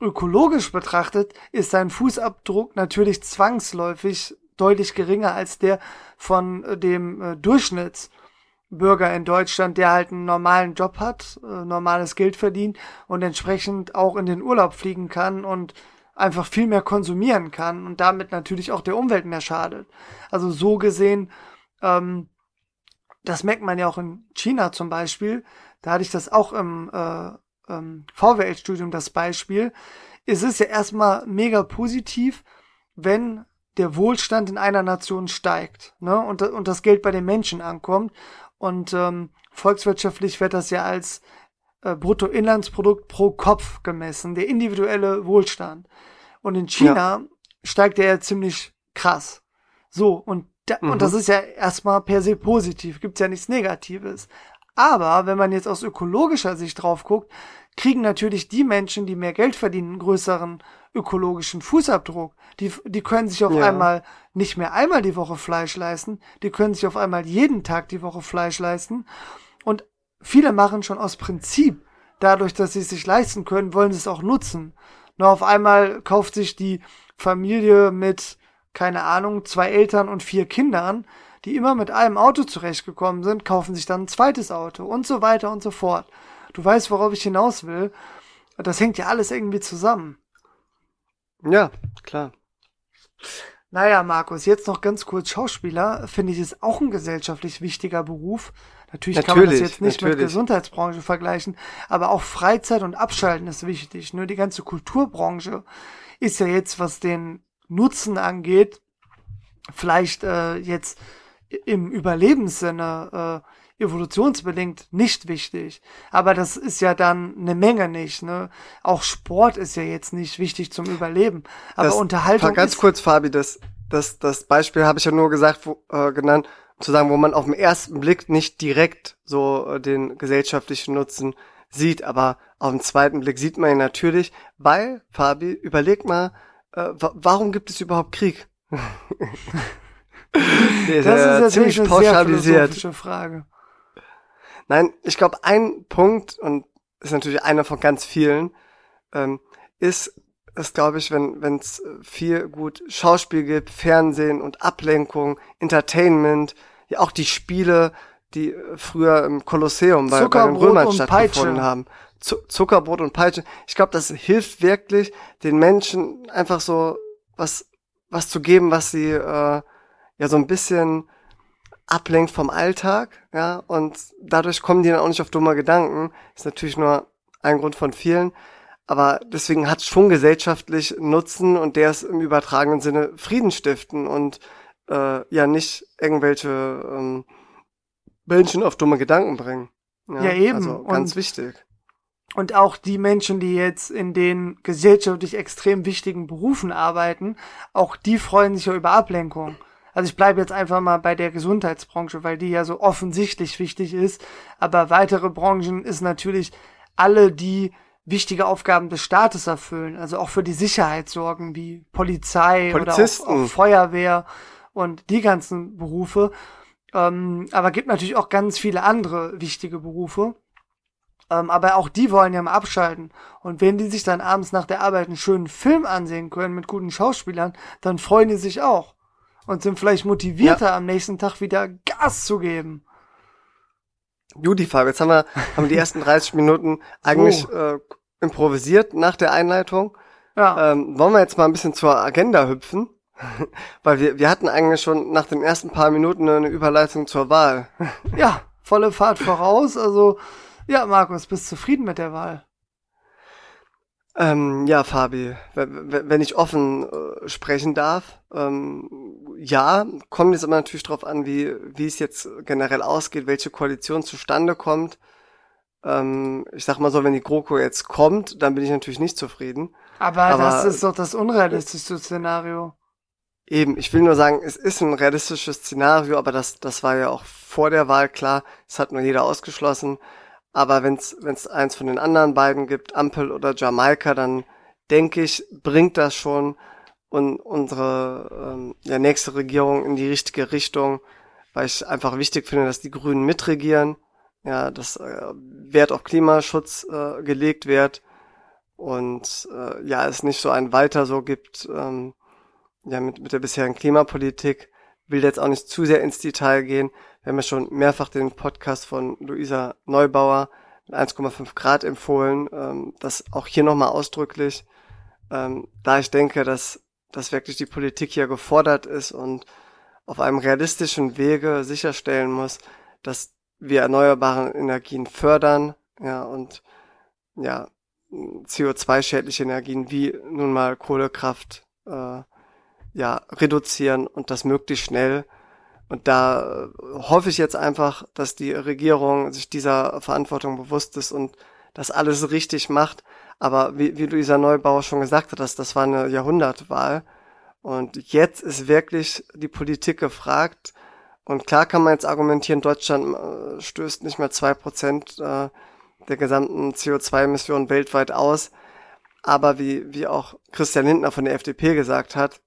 Speaker 2: ökologisch betrachtet ist sein Fußabdruck natürlich zwangsläufig deutlich geringer als der von äh, dem äh, Durchschnittsbürger in Deutschland, der halt einen normalen Job hat, äh, normales Geld verdient und entsprechend auch in den Urlaub fliegen kann und einfach viel mehr konsumieren kann und damit natürlich auch der Umwelt mehr schadet. Also so gesehen, ähm, das merkt man ja auch in China zum Beispiel, da hatte ich das auch im äh, ähm, VWL-Studium das Beispiel. Es ist ja erstmal mega positiv, wenn der Wohlstand in einer Nation steigt ne? und, und das Geld bei den Menschen ankommt. Und ähm, volkswirtschaftlich wird das ja als äh, Bruttoinlandsprodukt pro Kopf gemessen, der individuelle Wohlstand. Und in China ja. steigt der ja ziemlich krass. So, und, da, mhm. und das ist ja erstmal per se positiv, gibt's ja nichts Negatives. Aber wenn man jetzt aus ökologischer Sicht drauf guckt, kriegen natürlich die Menschen, die mehr Geld verdienen, einen größeren ökologischen Fußabdruck. Die, die können sich auf ja. einmal nicht mehr einmal die Woche Fleisch leisten, die können sich auf einmal jeden Tag die Woche Fleisch leisten. Viele machen schon aus Prinzip, dadurch, dass sie es sich leisten können, wollen sie es auch nutzen. Nur auf einmal kauft sich die Familie mit, keine Ahnung, zwei Eltern und vier Kindern die immer mit einem Auto zurechtgekommen sind, kaufen sich dann ein zweites Auto und so weiter und so fort. Du weißt, worauf ich hinaus will. Das hängt ja alles irgendwie zusammen.
Speaker 1: Ja, klar.
Speaker 2: Naja, Markus, jetzt noch ganz kurz Schauspieler, finde ich, ist auch ein gesellschaftlich wichtiger Beruf. Natürlich, natürlich kann man das jetzt nicht natürlich. mit Gesundheitsbranche vergleichen, aber auch Freizeit und Abschalten ist wichtig. Nur die ganze Kulturbranche ist ja jetzt, was den Nutzen angeht, vielleicht äh, jetzt im Überlebenssinne äh, evolutionsbedingt nicht wichtig. Aber das ist ja dann eine Menge nicht. Ne? Auch Sport ist ja jetzt nicht wichtig zum Überleben. Aber
Speaker 1: das,
Speaker 2: Unterhaltung.
Speaker 1: Ganz kurz, Fabi, das, das, das Beispiel habe ich ja nur gesagt, wo, äh, genannt, zu sagen, wo man auf den ersten Blick nicht direkt so äh, den gesellschaftlichen Nutzen sieht, aber auf den zweiten Blick sieht man ihn natürlich, weil, Fabi, überleg mal, äh, warum gibt es überhaupt Krieg?
Speaker 2: nee, das ist ziemlich pauschalisiert. Sehr Frage.
Speaker 1: Nein, ich glaube, ein Punkt, und ist natürlich einer von ganz vielen, ähm, ist, ist glaube ich, wenn es viel gut Schauspiel gibt, Fernsehen und Ablenkung, Entertainment, ja auch die Spiele, die früher im Kolosseum bei, bei den Römern stattgefunden haben. Zuckerbrot und Peitsche. Ich glaube, das hilft wirklich, den Menschen einfach so was, was zu geben, was sie äh, ja so ein bisschen ablenkt vom Alltag, ja, und dadurch kommen die dann auch nicht auf dumme Gedanken. Ist natürlich nur ein Grund von vielen, aber deswegen hat schon gesellschaftlich Nutzen und der ist im übertragenen Sinne Frieden stiften und äh, ja nicht irgendwelche ähm, Menschen auf dumme Gedanken bringen.
Speaker 2: Ja, ja eben.
Speaker 1: Also ganz und, wichtig.
Speaker 2: Und auch die Menschen, die jetzt in den gesellschaftlich extrem wichtigen Berufen arbeiten, auch die freuen sich ja über Ablenkung. Also ich bleibe jetzt einfach mal bei der Gesundheitsbranche, weil die ja so offensichtlich wichtig ist. Aber weitere Branchen ist natürlich alle, die wichtige Aufgaben des Staates erfüllen, also auch für die Sicherheit sorgen, wie Polizei oder auch, auch, Feuerwehr und die ganzen Berufe. Ähm, aber gibt natürlich auch ganz viele andere wichtige Berufe. Ähm, aber auch die wollen ja mal abschalten. Und wenn die sich dann abends nach der Arbeit einen schönen Film ansehen können mit guten Schauspielern, dann freuen die sich auch und sind vielleicht motivierter, ja. am nächsten Tag wieder Gas zu geben.
Speaker 1: Judy, Fabio, jetzt haben wir, haben die ersten 30 Minuten eigentlich
Speaker 2: So.
Speaker 1: äh, improvisiert nach der Einleitung.
Speaker 2: Ja,
Speaker 1: Ähm, wollen wir jetzt mal ein bisschen zur Agenda hüpfen? Weil wir, wir hatten eigentlich schon nach den ersten paar Minuten eine Überleitung zur Wahl.
Speaker 2: ja, volle Fahrt voraus. Also, ja, Markus, bist zufrieden mit der Wahl?
Speaker 1: Ähm, ja, Fabi, wenn ich offen äh, sprechen darf, ähm, ja, kommt jetzt aber natürlich drauf an, wie, wie es jetzt generell ausgeht, welche Koalition zustande kommt. Ähm, ich sag mal so, wenn die GroKo jetzt kommt, dann bin ich natürlich nicht zufrieden.
Speaker 2: Aber,
Speaker 1: Aber-
Speaker 2: das ist doch das unrealistischste Szenario.
Speaker 1: Eben, ich will nur sagen, es ist ein realistisches Szenario, aber das, das war ja auch vor der Wahl klar. Es hat nur jeder ausgeschlossen. Aber wenn es eins von den anderen beiden gibt, Ampel oder Jamaika, dann denke ich, bringt das schon und unsere ähm, ja, nächste Regierung in die richtige Richtung, weil ich einfach wichtig finde, dass die Grünen mitregieren, ja, dass äh, Wert auf Klimaschutz äh, gelegt wird und äh, ja, es nicht so ein Weiter so gibt, ähm, ja, mit, mit der bisherigen Klimapolitik. Will jetzt auch nicht zu sehr ins Detail gehen. Wir haben ja schon mehrfach den Podcast von Luisa Neubauer mit 1,5 Grad empfohlen. Ähm, das auch hier nochmal ausdrücklich, ähm, da ich denke, dass, dass wirklich die Politik hier gefordert ist und auf einem realistischen Wege sicherstellen muss, dass wir erneuerbare Energien fördern, ja, und ja, CO2-schädliche Energien wie nun mal Kohlekraft äh, ja, reduzieren und das möglichst schnell. Und da äh, hoffe ich jetzt einfach, dass die Regierung sich dieser Verantwortung bewusst ist und das alles richtig macht. Aber wie, wie Luisa Neubauer schon gesagt das, das war eine Jahrhundertwahl. Und jetzt ist wirklich die Politik gefragt. Und klar kann man jetzt argumentieren, Deutschland äh, stößt nicht mehr zwei Prozent äh, der gesamten CO2-Emissionen weltweit aus. Aber wie, wie auch Christian Lindner von der FDP gesagt hat,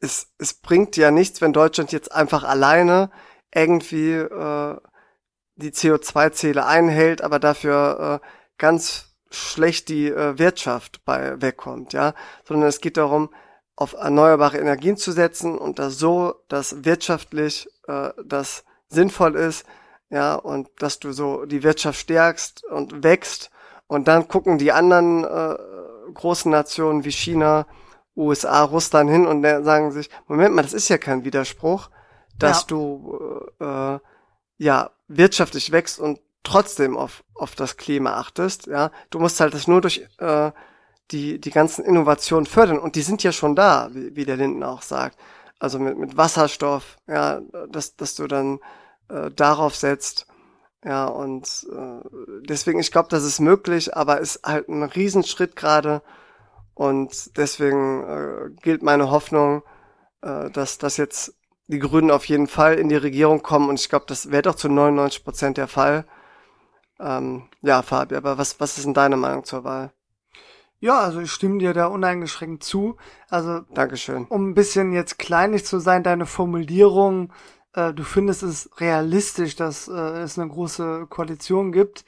Speaker 1: es, es bringt ja nichts, wenn Deutschland jetzt einfach alleine irgendwie äh, die CO2-Ziele einhält, aber dafür äh, ganz schlecht die äh, Wirtschaft bei wegkommt, ja, sondern es geht darum, auf erneuerbare Energien zu setzen und das so, dass wirtschaftlich äh, das sinnvoll ist, ja, und dass du so die Wirtschaft stärkst und wächst und dann gucken die anderen äh, großen Nationen wie China, USA, Russland hin und sagen sich, Moment mal, das ist ja kein Widerspruch, dass
Speaker 2: Ja.
Speaker 1: du äh, ja wirtschaftlich wächst und trotzdem auf, auf das Klima achtest, ja. Du musst halt das nur durch äh, die, die ganzen Innovationen fördern und die sind ja schon da, wie, wie der Linden auch sagt. Also mit, mit Wasserstoff, ja, dass, dass du dann äh, darauf setzt. Ja, und äh, deswegen, ich glaube, das ist möglich, aber ist halt ein Riesenschritt gerade. Und deswegen äh, gilt meine Hoffnung, äh, dass, dass jetzt die Grünen auf jeden Fall in die Regierung kommen. Und ich glaube, das wäre doch zu 99 Prozent der Fall. Ähm, ja, Fabi, aber was, was ist denn deine Meinung zur Wahl?
Speaker 2: Ja, also ich stimme dir da uneingeschränkt zu. Also
Speaker 1: Dankeschön.
Speaker 2: um ein bisschen jetzt kleinlich zu sein, deine Formulierung, äh, du findest es realistisch, dass äh, es eine große Koalition gibt.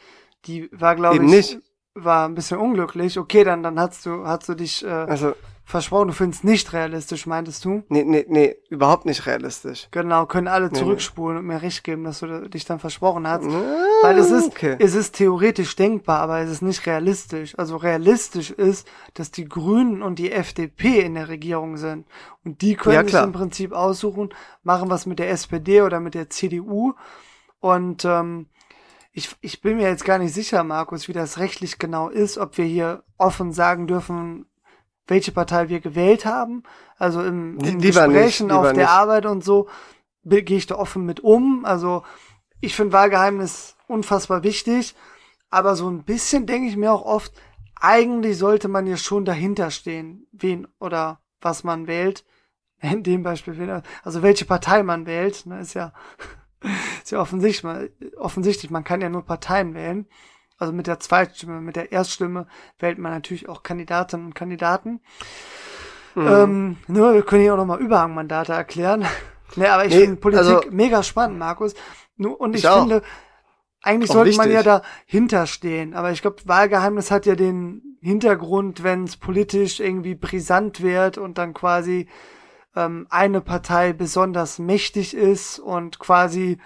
Speaker 2: Die war, glaube ich,
Speaker 1: nicht.
Speaker 2: war ein bisschen unglücklich. Okay, dann, dann hast du, hast du dich äh,
Speaker 1: Also,
Speaker 2: versprochen, du findest nicht realistisch, meintest du?
Speaker 1: nee, nee, nee, überhaupt nicht realistisch.
Speaker 2: Genau, können alle
Speaker 1: Nee, nee.
Speaker 2: zurückspulen und mir recht geben, dass du dich dann versprochen hast. Weil es ist,
Speaker 1: Okay.
Speaker 2: es ist theoretisch denkbar, aber es ist nicht realistisch. Also realistisch ist, dass die Grünen und die FDP in der Regierung sind. Und die können
Speaker 1: Ja,
Speaker 2: sich im Prinzip aussuchen, machen was mit der SPD oder mit der CDU. Und ähm, ich, ich bin mir jetzt gar nicht sicher, Markus, wie das rechtlich genau ist, ob wir hier offen sagen dürfen, welche Partei wir gewählt haben. Also im, in
Speaker 1: nicht,
Speaker 2: Gesprächen auf der
Speaker 1: nicht.
Speaker 2: Arbeit und so gehe ich da offen mit um. Also ich finde Wahlgeheimnis unfassbar wichtig, aber so ein bisschen denke ich mir auch oft, eigentlich sollte man ja schon dahinter stehen, wen oder was man wählt. In dem Beispiel, also welche Partei man wählt, ne, ist ja, ist ja offensichtlich, offensichtlich, man kann ja nur Parteien wählen. Also mit der Zweitstimme, mit der Erststimme wählt man natürlich auch Kandidatinnen und Kandidaten.
Speaker 1: Mhm.
Speaker 2: Ähm, nur, wir können hier auch nochmal Überhangmandate erklären. ne, aber ich
Speaker 1: Nee,
Speaker 2: finde Politik
Speaker 1: also-
Speaker 2: mega spannend, Markus. Und ich,
Speaker 1: Ich
Speaker 2: finde, eigentlich
Speaker 1: Auch
Speaker 2: sollte man
Speaker 1: wichtig.
Speaker 2: ja dahinter stehen. Aber ich glaube, Wahlgeheimnis hat ja den Hintergrund, wenn es politisch irgendwie brisant wird und dann quasi ähm, eine Partei besonders mächtig ist und quasi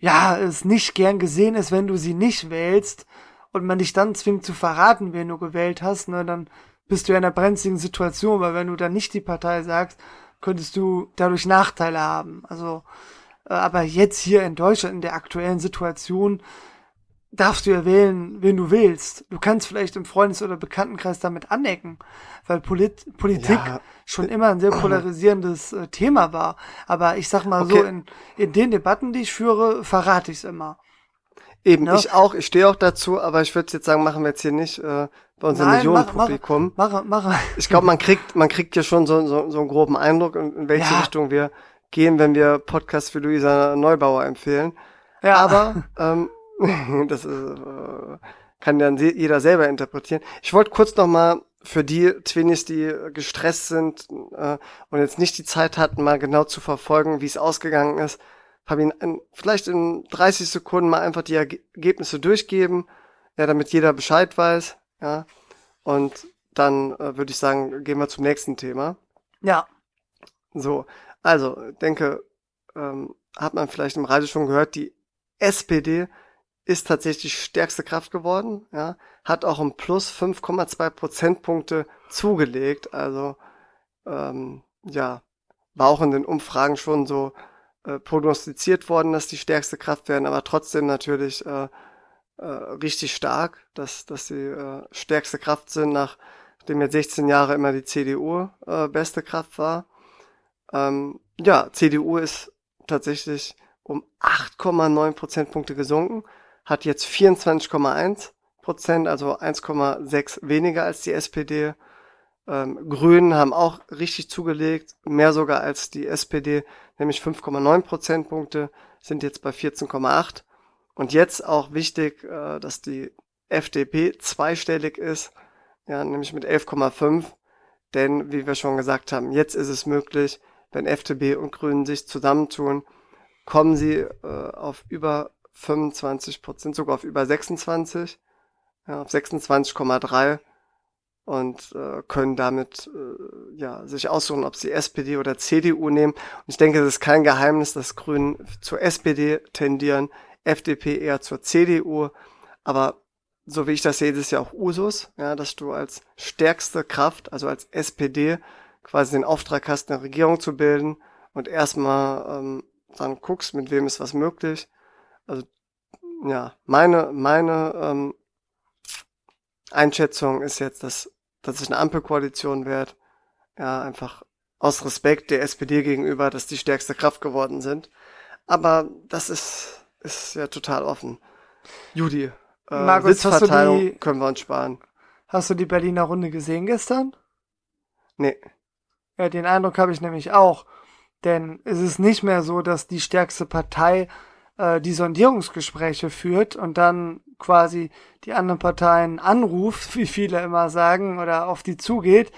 Speaker 2: ja, es nicht gern gesehen ist, wenn du sie nicht wählst und man dich dann zwingt zu verraten, wen du gewählt hast, ne, dann bist du ja in einer brenzligen Situation, weil wenn du dann nicht die Partei sagst, könntest du dadurch Nachteile haben. Also, äh, aber jetzt hier in Deutschland in der aktuellen Situation darfst du ja wählen, wen du willst. Du kannst vielleicht im Freundes- oder Bekanntenkreis damit anecken, weil Polit Politik ja. schon immer ein sehr polarisierendes äh, Thema war. Aber ich sag mal okay. so, in, in den Debatten, die ich führe, verrate ich es immer.
Speaker 1: Eben, ja? ich auch, ich stehe auch dazu, aber ich würde jetzt sagen, machen wir jetzt hier nicht äh, bei unserem Millionenpublikum.
Speaker 2: Mach, mach, mach, mach.
Speaker 1: Ich glaube, man kriegt, man kriegt ja schon so, so, so einen groben Eindruck, in, in welche ja. Richtung wir gehen, wenn wir Podcasts für Luisa Neubauer empfehlen. Ja. Aber ähm, das ist, äh, kann dann jeder selber interpretieren. Ich wollte kurz noch mal für die Twinnies, die gestresst sind äh, und jetzt nicht die Zeit hatten, mal genau zu verfolgen, wie es ausgegangen ist, habe ihn in, vielleicht in 30 Sekunden mal einfach die Ergebnisse durchgeben, ja, damit jeder Bescheid weiß, ja. Und dann äh, würde ich sagen, gehen wir zum nächsten Thema.
Speaker 2: Ja.
Speaker 1: So, also denke, ähm, hat man vielleicht im Radio schon gehört, die SPD ist tatsächlich stärkste Kraft geworden, ja, hat auch um plus 5,2 Prozentpunkte zugelegt, also ähm, ja, war auch in den Umfragen schon so äh, prognostiziert worden, dass die stärkste Kraft werden, aber trotzdem natürlich äh, äh, richtig stark, dass, dass sie äh, stärkste Kraft sind, nachdem jetzt 16 Jahre immer die CDU äh, beste Kraft war. Ähm, ja, CDU ist tatsächlich um 8,9 Prozentpunkte gesunken, hat jetzt 24,1 Prozent, also 1,6 weniger als die SPD. Ähm, Grünen haben auch richtig zugelegt, mehr sogar als die SPD, nämlich 5,9 Prozentpunkte, sind jetzt bei 14,8. Und jetzt auch wichtig, äh, dass die FDP zweistellig ist, ja, nämlich mit 11,5. Denn, wie wir schon gesagt haben, jetzt ist es möglich, wenn FDP und Grünen sich zusammentun, kommen sie äh, auf über 25 Prozent, sogar auf über 26, ja, auf 26,3 und äh, können damit äh, ja sich aussuchen, ob sie SPD oder CDU nehmen. Und ich denke, es ist kein Geheimnis, dass Grünen zur SPD tendieren, FDP eher zur CDU, aber so wie ich das sehe, ist es ja auch Usus, ja, dass du als stärkste Kraft, also als SPD, quasi den Auftrag hast, eine Regierung zu bilden und erstmal ähm, dann guckst, mit wem ist was möglich. Also ja, meine meine ähm, Einschätzung ist jetzt, dass dass es eine Ampelkoalition wird. Ja, einfach aus Respekt der SPD gegenüber, dass die stärkste Kraft geworden sind. Aber das ist, ist ja total offen. Judy, äh, Markus, Witzverteilung die, können wir uns sparen.
Speaker 2: Hast du die Berliner Runde gesehen gestern?
Speaker 1: Nee.
Speaker 2: Ja, den Eindruck habe ich nämlich auch. Denn es ist nicht mehr so, dass die stärkste Partei äh, die Sondierungsgespräche führt und dann quasi die anderen Parteien anruft, wie viele immer sagen, oder auf die zugeht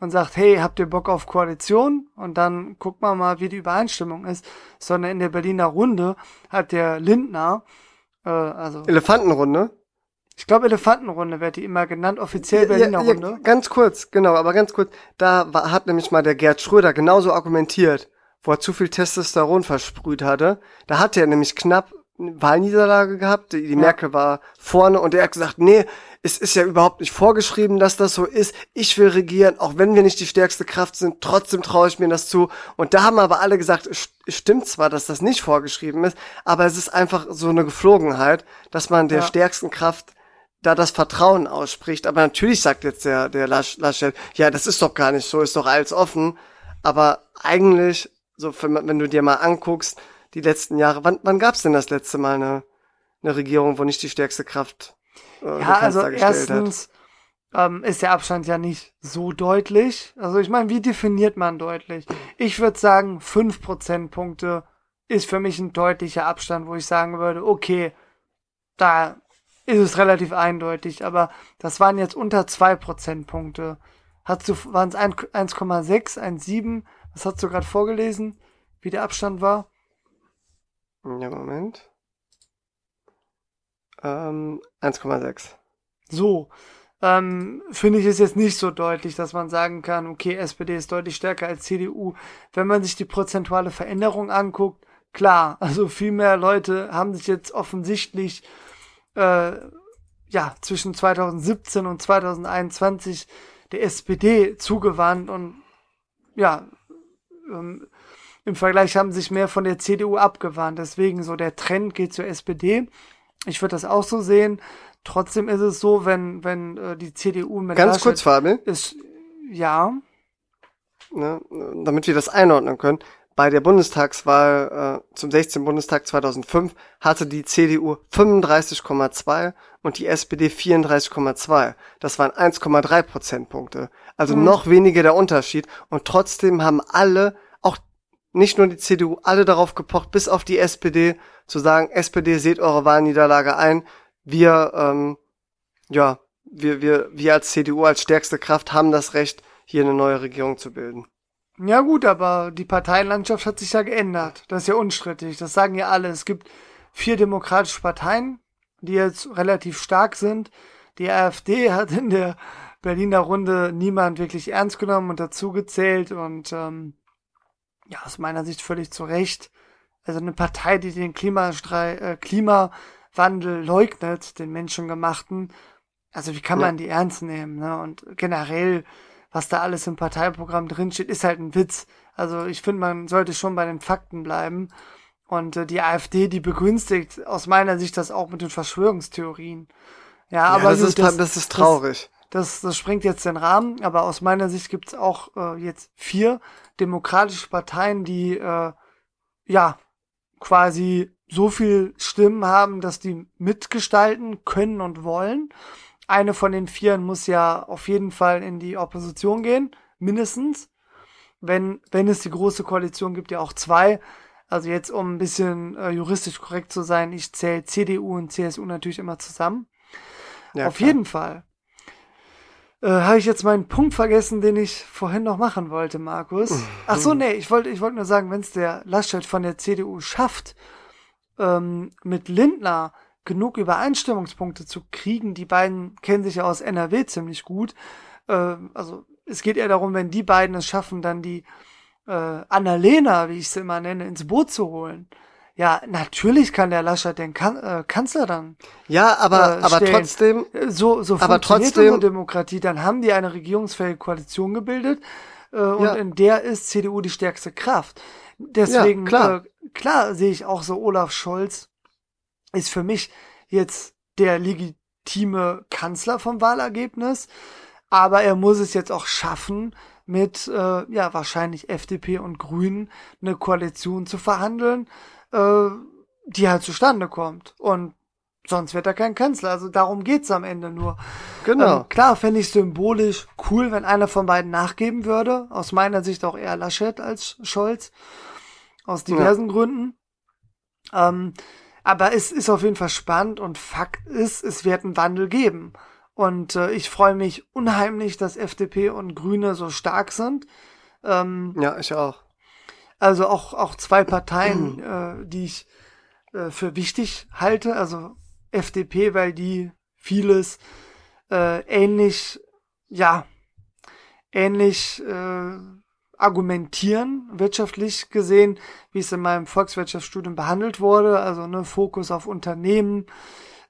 Speaker 2: und sagt, hey, habt ihr Bock auf Koalition? Und dann guckt man mal, wie die Übereinstimmung ist. Sondern in der Berliner Runde hat der Lindner, äh, also.
Speaker 1: Elefantenrunde?
Speaker 2: Ich glaube, Elefantenrunde wird die immer genannt, offiziell Berliner ja, ja, Runde.
Speaker 1: Ganz kurz, genau, aber ganz kurz. Da war, hat nämlich mal der Gerd Schröder genauso argumentiert, wo er zu viel Testosteron versprüht hatte. Da hatte er nämlich knapp Wahlniederlage gehabt. Die, die ja. Merkel war vorne und er hat gesagt, nee, es ist ja überhaupt nicht vorgeschrieben, dass das so ist. Ich will regieren, auch wenn wir nicht die stärkste Kraft sind, trotzdem traue ich mir das zu. Und da haben aber alle gesagt, es stimmt zwar, dass das nicht vorgeschrieben ist, aber es ist einfach so eine Geflogenheit, dass man der ja. stärksten Kraft da das Vertrauen ausspricht. Aber natürlich sagt jetzt der, der Laschet, ja, das ist doch gar nicht so, ist doch alles offen. Aber eigentlich, so, wenn du dir mal anguckst, die letzten Jahre. Wann, wann gab es denn das letzte Mal eine, eine Regierung, wo nicht die stärkste Kraft
Speaker 2: äh, ja, also erstens ähm, ist der Abstand ja nicht so deutlich. Also ich meine, wie definiert man deutlich? Ich würde sagen, fünf Prozentpunkte ist für mich ein deutlicher Abstand, wo ich sagen würde, okay, da ist es relativ eindeutig, aber das waren jetzt unter zwei Prozentpunkte. Hast du, waren es 1,6, 1,7? Was hast du gerade vorgelesen, wie der Abstand war?
Speaker 1: Ja, Moment. Ähm, 1,6.
Speaker 2: So. Ähm, finde ich es jetzt nicht so deutlich, dass man sagen kann, okay, SPD ist deutlich stärker als CDU. Wenn man sich die prozentuale Veränderung anguckt, klar. Also viel mehr Leute haben sich jetzt offensichtlich äh, ja zwischen 2017 und 2021 der SPD zugewandt und ja ähm, im Vergleich haben sich mehr von der CDU abgewandt. Deswegen so der Trend geht zur SPD. Ich würde das auch so sehen. Trotzdem ist es so, wenn wenn äh, die CDU
Speaker 1: mit ganz Laschet kurz Fabian
Speaker 2: ist ja
Speaker 1: ne, damit wir das einordnen können bei der Bundestagswahl äh, zum 16. Bundestag 2005 hatte die CDU 35,2 und die SPD 34,2. Das waren 1,3 Prozentpunkte. Also mhm. noch weniger der Unterschied. Und trotzdem haben alle, auch nicht nur die CDU, alle darauf gepocht, bis auf die SPD, zu sagen, SPD, seht eure Wahlniederlage ein. Wir, ähm, ja, wir, wir, wir als CDU, als stärkste Kraft haben das Recht, hier eine neue Regierung zu bilden.
Speaker 2: Ja gut, aber die Parteienlandschaft hat sich ja geändert. Das ist ja unstrittig. Das sagen ja alle. Es gibt vier demokratische Parteien, die jetzt relativ stark sind. Die AfD hat in der Berliner Runde niemand wirklich ernst genommen und dazu gezählt und ähm, ja, aus meiner Sicht völlig zu Recht. Also eine Partei, die den Klimastrei äh, Klimawandel leugnet, den menschengemachten. Also wie kann man die ernst nehmen? Ne? Und generell was da alles im Parteiprogramm drinsteht, ist halt ein Witz. Also ich finde, man sollte schon bei den Fakten bleiben. Und äh, die AfD, die begünstigt aus meiner Sicht das auch mit den Verschwörungstheorien. Ja, ja aber
Speaker 1: das, gut, ist, das, das ist traurig.
Speaker 2: Das, das, das sprengt jetzt den Rahmen, aber aus meiner Sicht gibt's auch äh, jetzt vier demokratische Parteien, die äh, ja quasi so viel Stimmen haben, dass die mitgestalten können und wollen eine von den Vieren muss ja auf jeden Fall in die Opposition gehen, mindestens. Wenn, wenn es die große Koalition gibt, ja auch zwei. Also jetzt, um ein bisschen äh, juristisch korrekt zu sein, ich zähle CDU und CSU natürlich immer zusammen. Ja, auf klar. jeden Fall. Äh, Habe ich jetzt meinen Punkt vergessen, den ich vorhin noch machen wollte, Markus. Ach so, nee, ich wollte ich wollte nur sagen, wenn es der Laschet von der CDU schafft, ähm, mit Lindner genug Übereinstimmungspunkte zu kriegen. Die beiden kennen sich ja aus NRW ziemlich gut. Äh, also es geht eher darum, wenn die beiden es schaffen, dann die äh, Annalena, wie ich sie immer nenne, ins Boot zu holen. Ja, natürlich kann der Laschet den kan äh, Kanzler dann.
Speaker 1: Ja, aber
Speaker 2: äh,
Speaker 1: aber trotzdem.
Speaker 2: So so
Speaker 1: aber trotzdem
Speaker 2: unsere Demokratie. Dann haben die eine regierungsfähige Koalition gebildet äh, und ja. in der ist CDU die stärkste Kraft. Deswegen ja, klar. Äh, klar sehe ich auch so Olaf Scholz ist für mich jetzt der legitime Kanzler vom Wahlergebnis, aber er muss es jetzt auch schaffen, mit äh, ja wahrscheinlich FDP und Grünen eine Koalition zu verhandeln, äh, die halt zustande kommt. Und sonst wird er kein Kanzler. Also darum geht's am Ende nur.
Speaker 1: Genau.
Speaker 2: Ähm, klar fände ich symbolisch cool, wenn einer von beiden nachgeben würde. Aus meiner Sicht auch eher Laschet als Scholz. Aus diversen ja. Gründen. Ähm, aber es ist auf jeden Fall spannend und Fakt ist, es wird einen Wandel geben. Und äh, ich freue mich unheimlich, dass FDP und Grüne so stark sind.
Speaker 1: Ähm, ja, ich auch.
Speaker 2: Also auch, auch zwei Parteien, äh, die ich äh, für wichtig halte. Also FDP, weil die vieles äh, ähnlich, ja, ähnlich äh, argumentieren, wirtschaftlich gesehen, wie es in meinem Volkswirtschaftsstudium behandelt wurde, also ne, Fokus auf Unternehmen,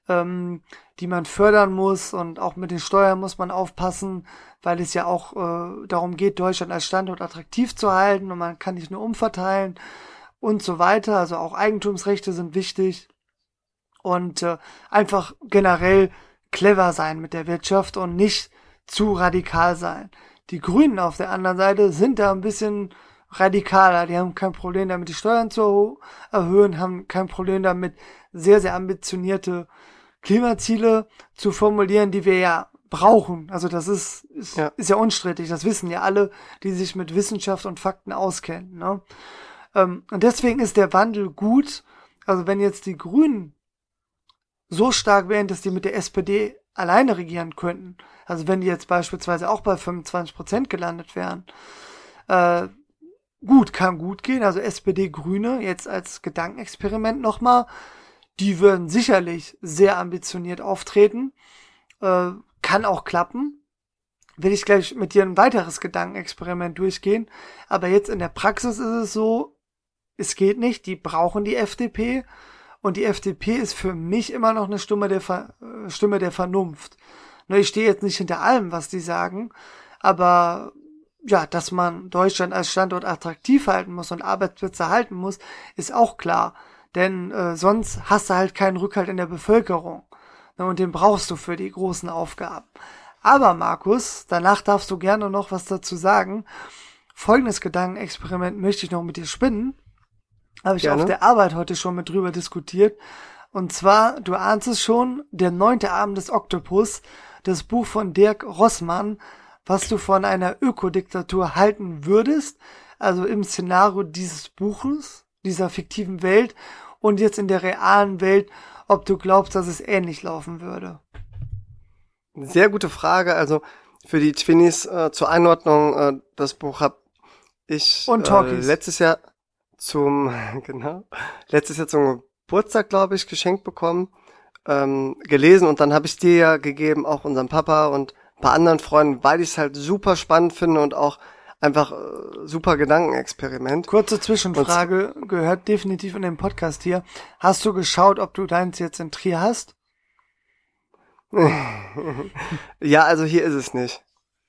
Speaker 2: ähm, die man fördern muss und auch mit den Steuern muss man aufpassen, weil es ja auch äh, darum geht, Deutschland als Standort attraktiv zu halten und man kann nicht nur umverteilen und so weiter. Also auch Eigentumsrechte sind wichtig und äh, einfach generell clever sein mit der Wirtschaft und nicht zu radikal sein. Die Grünen auf der anderen Seite sind da ein bisschen radikaler. Die haben kein Problem damit, die Steuern zu erhöhen, haben kein Problem damit, sehr, sehr ambitionierte Klimaziele zu formulieren, die wir ja brauchen. Also das ist, ist, ja. ist ja unstrittig. Das wissen ja alle, die sich mit Wissenschaft und Fakten auskennen. Ne? Ähm, und deswegen ist der Wandel gut. Also wenn jetzt die Grünen so stark wären, dass die mit der SPD alleine regieren könnten, also wenn die jetzt beispielsweise auch bei 25 Prozent gelandet wären, äh, gut, kann gut gehen. Also SPD Grüne jetzt als Gedankenexperiment nochmal, die würden sicherlich sehr ambitioniert auftreten. Äh, kann auch klappen. Will ich gleich mit dir ein weiteres Gedankenexperiment durchgehen. Aber jetzt in der Praxis ist es so, es geht nicht, die brauchen die FDP und die FDP ist für mich immer noch eine Stimme der, Ver äh, Stimme der Vernunft. Nur ich stehe jetzt nicht hinter allem, was die sagen, aber ja, dass man Deutschland als Standort attraktiv halten muss und Arbeitsplätze halten muss, ist auch klar. Denn äh, sonst hast du halt keinen Rückhalt in der Bevölkerung. Ne, und den brauchst du für die großen Aufgaben. Aber Markus, danach darfst du gerne noch was dazu sagen. Folgendes Gedankenexperiment möchte ich noch mit dir spinnen. Habe ich gerne. auf der Arbeit heute schon mit drüber diskutiert. Und zwar, du ahnst es schon, der neunte Abend des Oktopus, das Buch von Dirk Rossmann, was du von einer Ökodiktatur halten würdest, also im Szenario dieses Buches, dieser fiktiven Welt und jetzt in der realen Welt, ob du glaubst, dass es ähnlich laufen würde.
Speaker 1: Sehr gute Frage. Also für die Twinnies äh, zur Einordnung, äh, das Buch habe ich äh, letztes Jahr zum genau letztes Jahr zum Geburtstag, glaube ich, geschenkt bekommen, ähm, gelesen und dann habe ich dir ja gegeben, auch unserem Papa und ein paar anderen Freunden, weil ich es halt super spannend finde und auch einfach äh, super Gedankenexperiment.
Speaker 2: Kurze Zwischenfrage, und, gehört definitiv in dem Podcast hier. Hast du geschaut, ob du deins jetzt in Trier hast?
Speaker 1: ja, also hier ist es nicht.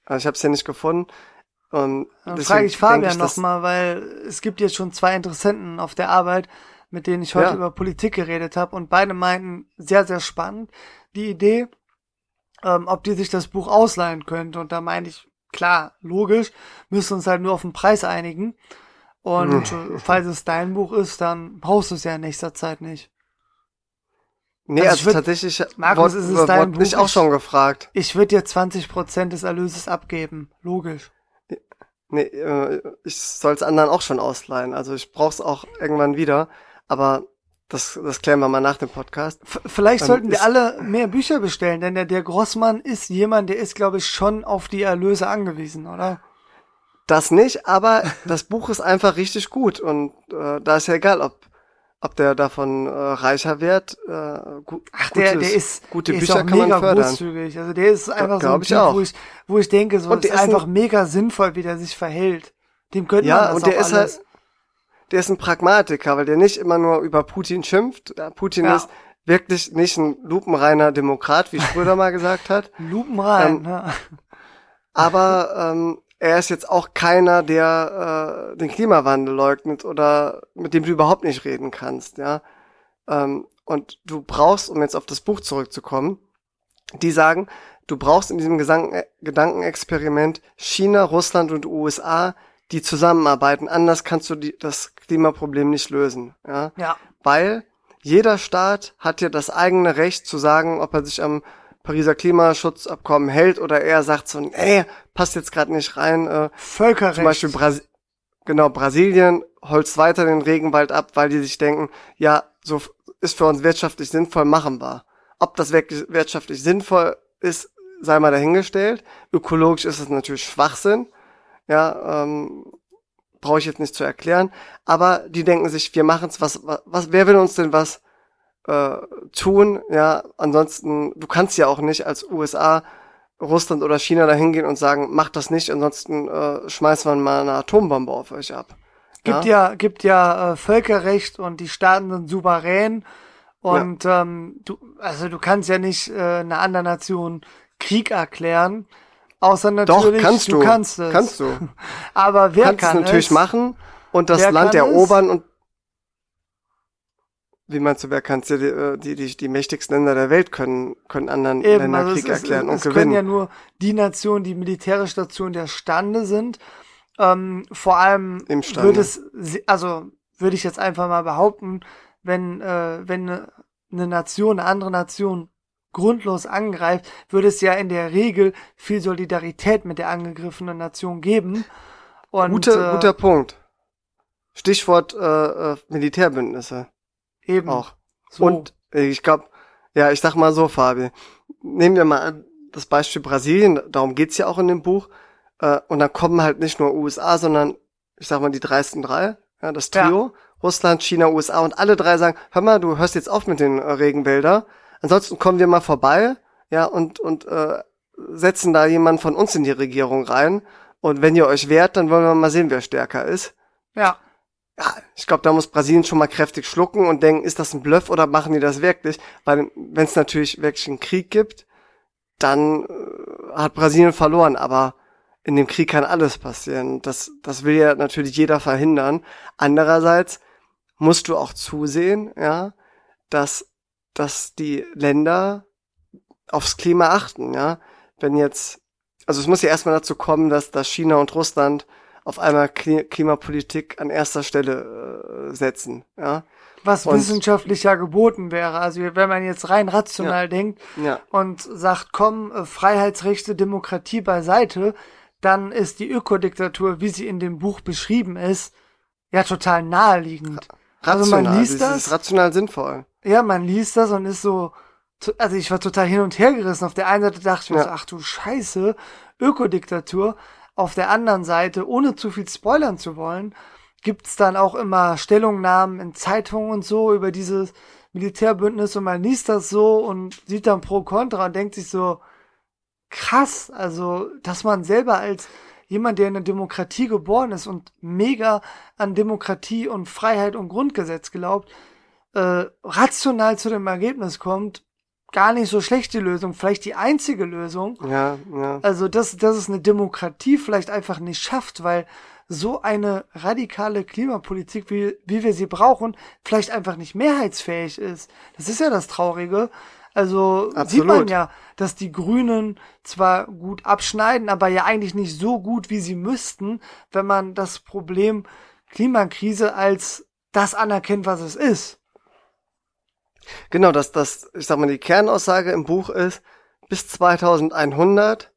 Speaker 1: Also ich habe es hier nicht gefunden. Und
Speaker 2: Dann frage ich Fabian nochmal, weil es gibt jetzt schon zwei Interessenten auf der Arbeit, mit denen ich heute ja. über Politik geredet habe und beide meinten, sehr, sehr spannend, die Idee, ähm, ob die sich das Buch ausleihen könnte. Und da meinte ich, klar, logisch, müssen uns halt nur auf den Preis einigen. Und hm. falls es dein Buch ist, dann brauchst du es ja in nächster Zeit nicht.
Speaker 1: Nee, also, also würd, tatsächlich
Speaker 2: Markus, ist es dein Buch?
Speaker 1: mich auch schon gefragt.
Speaker 2: Ich würde dir 20% des Erlöses abgeben. Logisch.
Speaker 1: Nee, äh, ich soll es anderen auch schon ausleihen. Also ich brauch's auch irgendwann wieder. Aber das, das klären wir mal nach dem Podcast.
Speaker 2: V vielleicht ähm, sollten wir alle mehr Bücher bestellen, denn der, der Grossmann ist jemand, der ist, glaube ich, schon auf die Erlöse angewiesen, oder?
Speaker 1: Das nicht, aber das Buch ist einfach richtig gut und äh, da ist ja egal, ob ob der davon äh, reicher wird. Äh,
Speaker 2: gu Ach, der, gutes, der ist, gute der Bücher ist auch kann mega man fördern. großzügig. Also der ist einfach so ein Typ, wo ich, wo ich denke, so und ist einfach ein, mega sinnvoll, wie der sich verhält. Dem könnte ja, man das und der ist alles. halt,
Speaker 1: der ist ein Pragmatiker, weil der nicht immer nur über Putin schimpft. Ja, Putin ja. ist wirklich nicht ein lupenreiner Demokrat, wie Schröder mal gesagt hat.
Speaker 2: Lupenrein, ähm, ja.
Speaker 1: Aber ähm, er ist jetzt auch keiner, der äh, den Klimawandel leugnet oder mit dem du überhaupt nicht reden kannst, ja. Ähm, und du brauchst, um jetzt auf das Buch zurückzukommen, die sagen, du brauchst in diesem Gesang Gedankenexperiment China, Russland und USA, die zusammenarbeiten. Anders kannst du die, das Klimaproblem nicht lösen, ja.
Speaker 2: Ja.
Speaker 1: Weil jeder Staat hat ja das eigene Recht zu sagen, ob er sich am Pariser Klimaschutzabkommen hält oder er sagt so, nee, passt jetzt gerade nicht rein. Äh,
Speaker 2: Völkerrecht.
Speaker 1: Zum Beispiel Brasi genau, Brasilien holzt weiter den Regenwald ab, weil die sich denken, ja, so ist für uns wirtschaftlich sinnvoll, machen wir. Ob das wirklich wirtschaftlich sinnvoll ist, sei mal dahingestellt. Ökologisch ist es natürlich Schwachsinn. Ja, ähm, brauche ich jetzt nicht zu erklären. Aber die denken sich, wir machen's, was, was, wer will uns denn was äh, tun. Ja, ansonsten, du kannst ja auch nicht als USA, Russland oder China dahin gehen und sagen, macht das nicht, ansonsten äh, schmeißen wir mal eine Atombombe auf euch ab.
Speaker 2: Gibt ja, ja gibt ja äh, Völkerrecht und die Staaten sind souverän und ja. ähm, du, also du kannst ja nicht äh, einer anderen Nation Krieg erklären. Außer natürlich,
Speaker 1: Doch, kannst du,
Speaker 2: du kannst es.
Speaker 1: Kannst du.
Speaker 2: Aber wer
Speaker 1: kannst
Speaker 2: kann
Speaker 1: es natürlich machen und das
Speaker 2: wer
Speaker 1: Land erobern und wie meinst du, wer kannst die, äh, die, die, die mächtigsten Länder der Welt können, können anderen Eben, Ländern also Krieg erklären ist, und
Speaker 2: es
Speaker 1: gewinnen?
Speaker 2: können ja nur die Nationen, die militärisch dazu der Stande sind. Ähm, vor allem
Speaker 1: Im
Speaker 2: würde es, also würde ich jetzt einfach mal behaupten, wenn, äh, wenn eine Nation, eine andere Nation grundlos angreift, würde es ja in der Regel viel Solidarität mit der angegriffenen Nation geben. Und,
Speaker 1: guter, äh, guter Punkt. Stichwort äh, äh, Militärbündnisse.
Speaker 2: Eben.
Speaker 1: Auch. So. Und ich glaube, ja, ich sag mal so, Fabi, nehmen wir mal an, das Beispiel Brasilien, darum geht's ja auch in dem Buch, äh, und dann kommen halt nicht nur USA, sondern ich sag mal die dreisten drei, ja, das Trio, ja. Russland, China, USA und alle drei sagen, hör mal, du hörst jetzt auf mit den äh, Regenwälder, ansonsten kommen wir mal vorbei, ja, und, und äh, setzen da jemanden von uns in die Regierung rein und wenn ihr euch wehrt, dann wollen wir mal sehen, wer stärker ist.
Speaker 2: Ja
Speaker 1: ja, ich glaube, da muss Brasilien schon mal kräftig schlucken und denken, ist das ein Bluff oder machen die das wirklich? Weil wenn es natürlich wirklich einen Krieg gibt, dann äh, hat Brasilien verloren, aber in dem Krieg kann alles passieren. Das, das will ja natürlich jeder verhindern. Andererseits musst du auch zusehen, ja, dass, dass die Länder aufs Klima achten, ja. Wenn jetzt, also es muss ja erstmal dazu kommen, dass, dass China und Russland auf einmal Klimapolitik an erster Stelle äh, setzen. Ja?
Speaker 2: Was und, wissenschaftlich ja geboten wäre. Also wenn man jetzt rein rational
Speaker 1: ja,
Speaker 2: denkt
Speaker 1: ja.
Speaker 2: und sagt, komm, äh, Freiheitsrechte, Demokratie beiseite, dann ist die Ökodiktatur, wie sie in dem Buch beschrieben ist, ja total naheliegend.
Speaker 1: Rational, also man liest das, ist rational sinnvoll.
Speaker 2: Ja, man liest das und ist so, also ich war total hin und her gerissen. Auf der einen Seite dachte ich mir
Speaker 1: Ja.
Speaker 2: so, ach du Scheiße, Ökodiktatur. Auf der anderen Seite, ohne zu viel spoilern zu wollen, gibt's dann auch immer Stellungnahmen in Zeitungen und so über dieses Militärbündnis und man liest das so und sieht dann pro Contra und denkt sich so, krass, also, dass man selber als jemand, der in einer Demokratie geboren ist und mega an Demokratie und Freiheit und Grundgesetz glaubt, äh, rational zu dem Ergebnis kommt, gar nicht so schlecht die Lösung, vielleicht die einzige Lösung.
Speaker 1: Ja, ja.
Speaker 2: Also, dass, dass es eine Demokratie vielleicht einfach nicht schafft, weil so eine radikale Klimapolitik, wie, wie wir sie brauchen, vielleicht einfach nicht mehrheitsfähig ist. Das ist ja das Traurige. Also sieht man
Speaker 1: Absolut.
Speaker 2: ja, dass die Grünen zwar gut abschneiden, aber ja eigentlich nicht so gut, wie sie müssten, wenn man das Problem Klimakrise als das anerkennt, was es ist.
Speaker 1: Genau, dass das, ich sag mal, die Kernaussage im Buch ist, bis 2100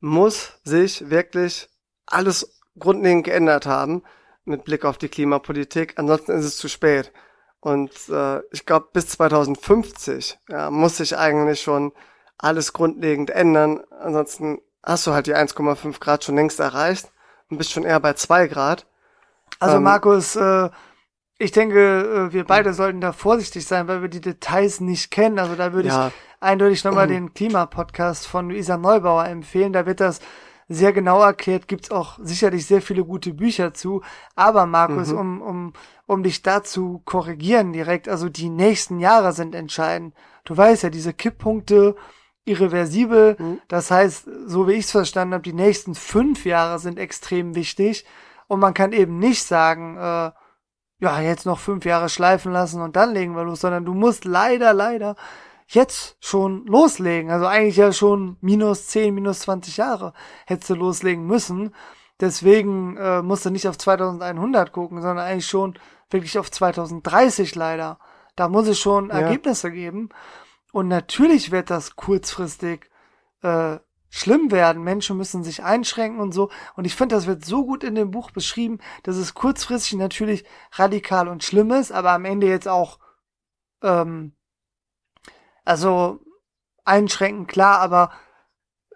Speaker 1: muss sich wirklich alles grundlegend geändert haben mit Blick auf die Klimapolitik. Ansonsten ist es zu spät. Und äh, ich glaube, bis 2050 ja, muss sich eigentlich schon alles grundlegend ändern. Ansonsten hast du halt die 1,5 Grad schon längst erreicht und bist schon eher bei 2 Grad.
Speaker 2: Also
Speaker 1: Ähm,
Speaker 2: Markus, äh, ich denke, äh, wir beide sollten da vorsichtig sein, weil wir die Details nicht kennen. Also da würde
Speaker 1: Ja.
Speaker 2: ich eindeutig nochmal den Klimapodcast von Luisa Neubauer empfehlen. Da wird das sehr genau erklärt, gibt's auch sicherlich sehr viele gute Bücher zu. Aber Markus,
Speaker 1: Mhm.
Speaker 2: um, um, um dich da zu korrigieren direkt, also die nächsten Jahre sind entscheidend. Du weißt ja, diese Kipppunkte irreversibel.
Speaker 1: Mhm.
Speaker 2: Das heißt, so wie ich es verstanden habe, die nächsten fünf Jahre sind extrem wichtig. Und man kann eben nicht sagen, äh, ja, jetzt noch fünf Jahre schleifen lassen und dann legen wir los, sondern du musst leider, leider jetzt schon loslegen. Also eigentlich ja schon minus 10, minus 20 Jahre hättest du loslegen müssen. Deswegen äh, musst du nicht auf 2100 gucken, sondern eigentlich schon wirklich auf 2030 leider. Da muss es schon
Speaker 1: Ja.
Speaker 2: Ergebnisse geben. Und natürlich wird das kurzfristig äh, schlimm werden. Menschen müssen sich einschränken und so. Und ich finde, das wird so gut in dem Buch beschrieben, dass es kurzfristig natürlich radikal und schlimm ist, aber am Ende jetzt auch, ähm, also einschränken, klar, aber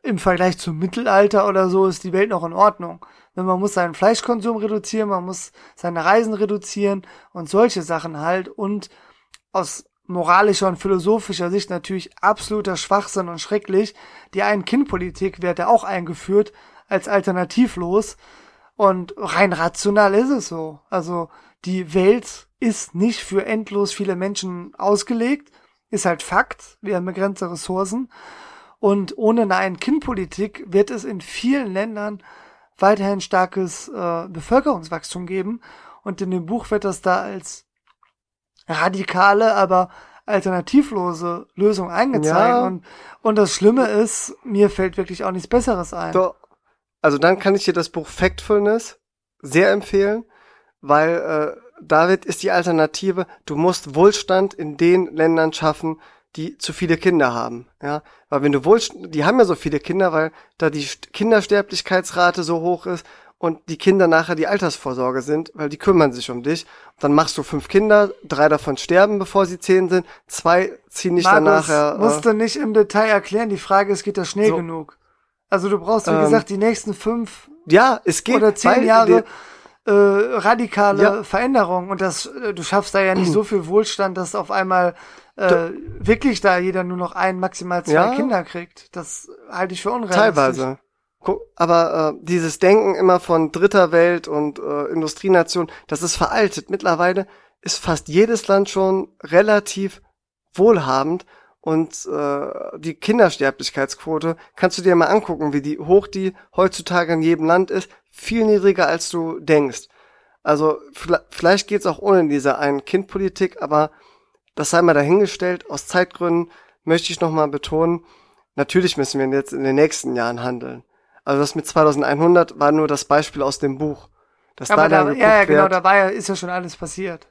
Speaker 2: im Vergleich zum Mittelalter oder so ist die Welt noch in Ordnung. Wenn man muss seinen Fleischkonsum reduzieren, man muss seine Reisen reduzieren und solche Sachen halt und aus moralischer und philosophischer Sicht natürlich absoluter Schwachsinn und schrecklich. Die Ein-Kind-Politik wird ja auch eingeführt als alternativlos und rein rational ist es so. Also die Welt ist nicht für endlos viele Menschen ausgelegt, ist halt Fakt. Wir haben begrenzte Ressourcen und ohne eine Ein-Kind-Politik wird es in vielen Ländern weiterhin starkes äh, Bevölkerungswachstum geben. Und in dem Buch wird das da als radikale, aber alternativlose Lösung eingezeigt.
Speaker 1: Ja.
Speaker 2: Und, und das Schlimme ist, mir fällt wirklich auch nichts Besseres ein.
Speaker 1: So, also dann kann ich dir das Buch Factfulness sehr empfehlen, weil äh, David ist die Alternative. Du musst Wohlstand in den Ländern schaffen, die zu viele Kinder haben. Ja, weil wenn du Wohlstand, die haben ja so viele Kinder, weil da die St- Kindersterblichkeitsrate so hoch ist und die Kinder nachher die Altersvorsorge sind, weil die kümmern sich um dich. Dann machst du fünf Kinder, drei davon sterben, bevor sie zehn sind, zwei ziehen dich dann nachher.
Speaker 2: musst du nicht im Detail erklären. Die Frage ist, geht das schnell
Speaker 1: So.
Speaker 2: genug? Also du brauchst, wie
Speaker 1: Ähm,
Speaker 2: gesagt, die nächsten fünf
Speaker 1: äh, ja, es geht
Speaker 2: oder zehn Jahre äh, radikale
Speaker 1: Ja.
Speaker 2: Veränderung und das äh, du schaffst da ja nicht so viel Wohlstand, dass auf einmal äh, wirklich da jeder nur noch ein, maximal zwei
Speaker 1: Ja.
Speaker 2: Kinder kriegt. Das halte ich für unrealistisch.
Speaker 1: Teilweise. Aber äh, dieses Denken immer von dritter Welt und äh, Industrienation, das ist veraltet. Mittlerweile ist fast jedes Land schon relativ wohlhabend und äh, die Kindersterblichkeitsquote kannst du dir mal angucken, wie die hoch die heutzutage in jedem Land ist, viel niedriger als du denkst. Also vielleicht geht's auch ohne diese Ein-Kind-Politik, aber das sei mal dahingestellt. Aus Zeitgründen möchte ich nochmal betonen, natürlich müssen wir jetzt in den nächsten Jahren handeln. Also das mit 2100 war nur das Beispiel aus dem Buch.
Speaker 2: Dass aber da, da ja, ja, genau, da war ja, ist ja schon alles passiert.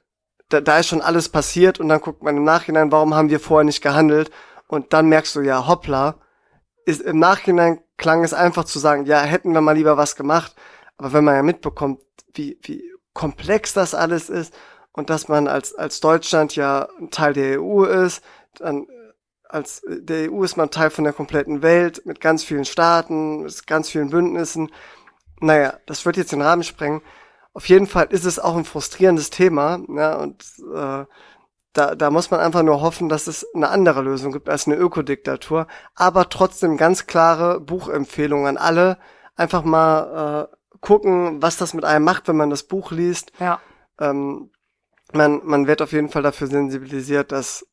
Speaker 1: Da, da ist schon alles passiert und dann guckt man im Nachhinein, warum haben wir vorher nicht gehandelt? Und dann merkst du ja, hoppla, ist, im Nachhinein klang es einfach zu sagen, ja, hätten wir mal lieber was gemacht. Aber wenn man ja mitbekommt, wie, wie komplex das alles ist und dass man als, als Deutschland ja ein Teil der EU ist, dann als der EU ist man Teil von der kompletten Welt mit ganz vielen Staaten, mit ganz vielen Bündnissen. Naja, das wird jetzt den Rahmen sprengen. Auf jeden Fall ist es auch ein frustrierendes Thema, ja, und äh, da, da muss man einfach nur hoffen, dass es eine andere Lösung gibt als eine Ökodiktatur, aber trotzdem ganz klare Buchempfehlungen an alle. Einfach mal äh, gucken, was das mit einem macht, wenn man das Buch liest.
Speaker 2: Ja.
Speaker 1: Ähm, man, man wird auf jeden Fall dafür sensibilisiert, dass,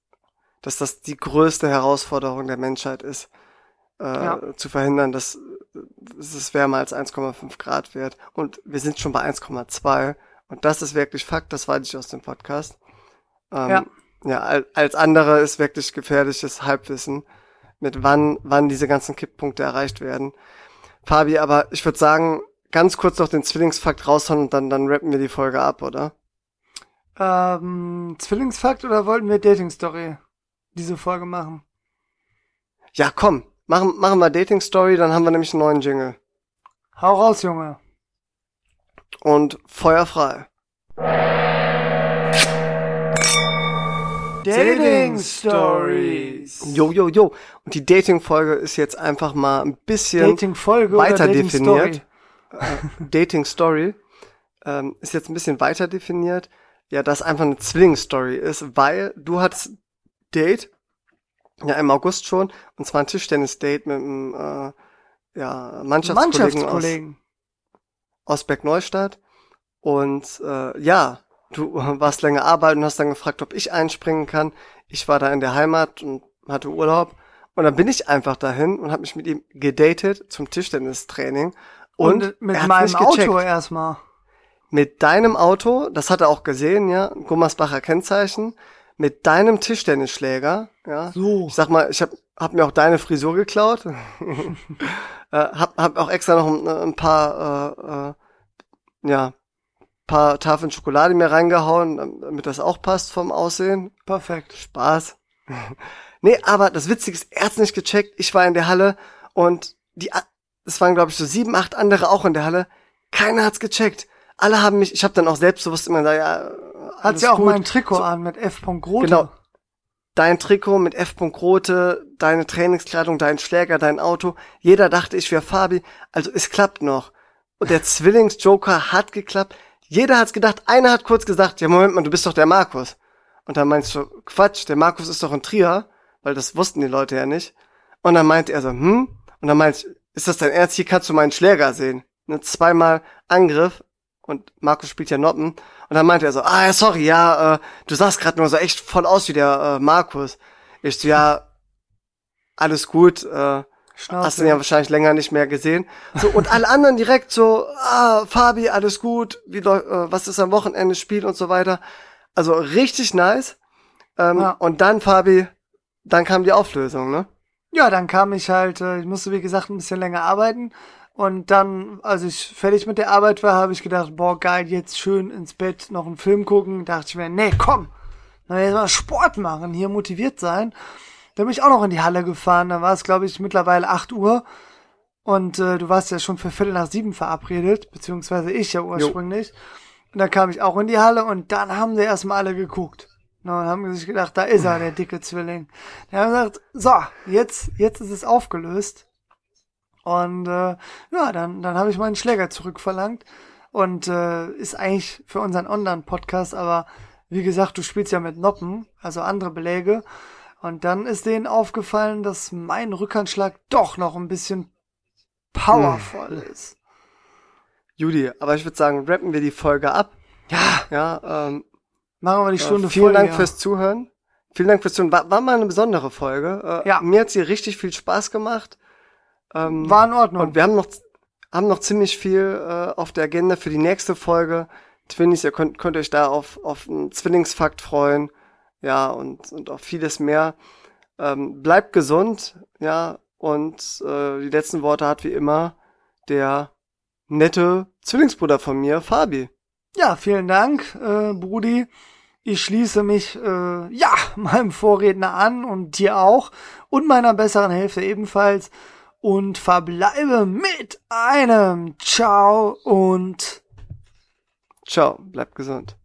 Speaker 1: dass das die größte Herausforderung der Menschheit ist, äh, ja. zu verhindern, dass, dass es wärmer als 1,5 Grad wird. Und wir sind schon bei 1,2. Und das ist wirklich Fakt, das weiß ich aus dem Podcast. Ähm, ja. Ja, als andere ist wirklich gefährliches Halbwissen, mit wann, wann diese ganzen Kipppunkte erreicht werden. Fabi, aber ich würde sagen, ganz kurz noch den Zwillingsfakt raushauen und dann, dann rappen wir die Folge ab, oder?
Speaker 2: Ähm, Zwillingsfakt oder wollten wir Dating Story diese Folge machen?
Speaker 1: Ja, komm, machen, machen wir Dating Story, dann haben wir nämlich einen neuen Jingle.
Speaker 2: Hau raus, Junge.
Speaker 1: Und Feuer frei.
Speaker 2: Dating Stories.
Speaker 1: Jo, jo, jo. Und die Dating-Folge ist jetzt einfach mal ein bisschen
Speaker 2: Dating-Folge
Speaker 1: weiter
Speaker 2: Dating
Speaker 1: definiert. Story? äh, Dating Story ähm, ist jetzt ein bisschen weiter definiert. Ja, das einfach eine Zwillingsstory ist, weil du hattest Date, ja im August schon, und zwar ein Tischtennis-Date mit einem äh, ja, Mannschaftskollegen, Mannschaftskollegen. aus, aus Bergneustadt. Und äh, ja, du warst länger arbeiten und hast dann gefragt, ob ich einspringen kann. Ich war da in der Heimat und hatte Urlaub. Und dann bin ich einfach dahin und habe mich mit ihm gedatet zum Tischtennistraining. Und, und
Speaker 2: mit meinem Auto erstmal.
Speaker 1: Mit deinem Auto, das hat er auch gesehen, ja, Gummersbacher Kennzeichen, mit deinem Tischtennisschläger, ja.
Speaker 2: So.
Speaker 1: Ich sag mal, ich hab, hab mir auch deine Frisur geklaut. äh, hab, hab auch extra noch ein, ein paar, äh, äh, ja, paar Tafeln Schokolade mir reingehauen, damit das auch passt vom Aussehen.
Speaker 2: Perfekt.
Speaker 1: Spaß. nee, aber das Witzige ist, er hat's nicht gecheckt. Ich war in der Halle und die es waren, glaube ich, so sieben, acht andere auch in der Halle. Keiner hat's gecheckt. Alle haben mich, ich habe dann auch selbstbewusst immer gesagt, ja,
Speaker 2: hat ja auch gut. mein Trikot so, an mit F. Grote.
Speaker 1: Genau. Dein Trikot mit F. Grote, deine Trainingskleidung, dein Schläger, dein Auto. Jeder dachte, ich wäre Fabi. Also es klappt noch. Und der Zwillingsjoker hat geklappt. Jeder hat's gedacht. Einer hat kurz gesagt, ja Moment mal, du bist doch der Markus. Und dann meinst du, Quatsch, der Markus ist doch ein Trier, weil das wussten die Leute ja nicht. Und dann meinte er so, hm? Und dann meinte ich, ist das dein Ernst? Hier kannst du meinen Schläger sehen. Ne, zweimal Angriff und Markus spielt ja Noppen. Und dann meinte er so, ah ja, sorry, ja, äh, du sahst gerade nur so echt voll aus wie der äh, Markus. Ich so, ja, alles gut, äh, Schnauze. hast du ihn ja wahrscheinlich länger nicht mehr gesehen. So, und alle anderen direkt so, ah, Fabi, alles gut, wie äh, was ist am Wochenende, Spiel und so weiter. Also richtig nice. Ähm, ja. Und dann, Fabi, dann kam die Auflösung, ne?
Speaker 2: Ja, dann kam ich halt, äh, ich musste wie gesagt ein bisschen länger arbeiten. Und dann, als ich fertig mit der Arbeit war, habe ich gedacht, boah, geil, jetzt schön ins Bett noch einen Film gucken. Dachte ich mir, nee, komm, na jetzt mal Sport machen, hier motiviert sein. Dann bin ich auch noch in die Halle gefahren. Da war es, glaube ich, mittlerweile 8 Uhr. Und äh, du warst ja schon für Viertel nach sieben verabredet, beziehungsweise ich ja ursprünglich. Jo. Und dann kam ich auch in die Halle und dann haben sie erstmal alle geguckt. Und haben sich gedacht, da ist er, der dicke Zwilling. Die haben gesagt, so, jetzt, jetzt ist es aufgelöst. Und äh, ja, dann, dann habe ich meinen Schläger zurückverlangt. Und äh, ist eigentlich für unseren Online-Podcast, aber wie gesagt, du spielst ja mit Noppen, also andere Beläge. Und dann ist denen aufgefallen, dass mein Rückhandschlag doch noch ein bisschen powervoll ist.
Speaker 1: Judy, aber ich würde sagen, rappen wir die Folge ab.
Speaker 2: Ja,
Speaker 1: Ja, ähm,
Speaker 2: machen wir die Stunde
Speaker 1: äh, vielen
Speaker 2: voll.
Speaker 1: Dank
Speaker 2: ja.
Speaker 1: fürs Zuhören. Vielen Dank fürs Zuhören. War, war mal eine besondere Folge. Äh,
Speaker 2: Ja.
Speaker 1: Mir hat sie richtig viel Spaß gemacht. Ähm,
Speaker 2: War in Ordnung.
Speaker 1: Und wir haben noch, haben noch ziemlich viel äh, auf der Agenda für die nächste Folge. Twinnies, ihr könnt, könnt euch da auf, auf einen Zwillingsfakt freuen. Ja, und, und auf vieles mehr. Ähm, bleibt gesund, ja, und äh, die letzten Worte hat wie immer der nette Zwillingsbruder von mir, Fabi.
Speaker 2: Ja, vielen Dank, äh, Brudi. Ich schließe mich, äh, ja, meinem Vorredner an und dir auch und meiner besseren Hälfte ebenfalls und verbleibe mit einem Ciao und
Speaker 1: Ciao, bleibt gesund.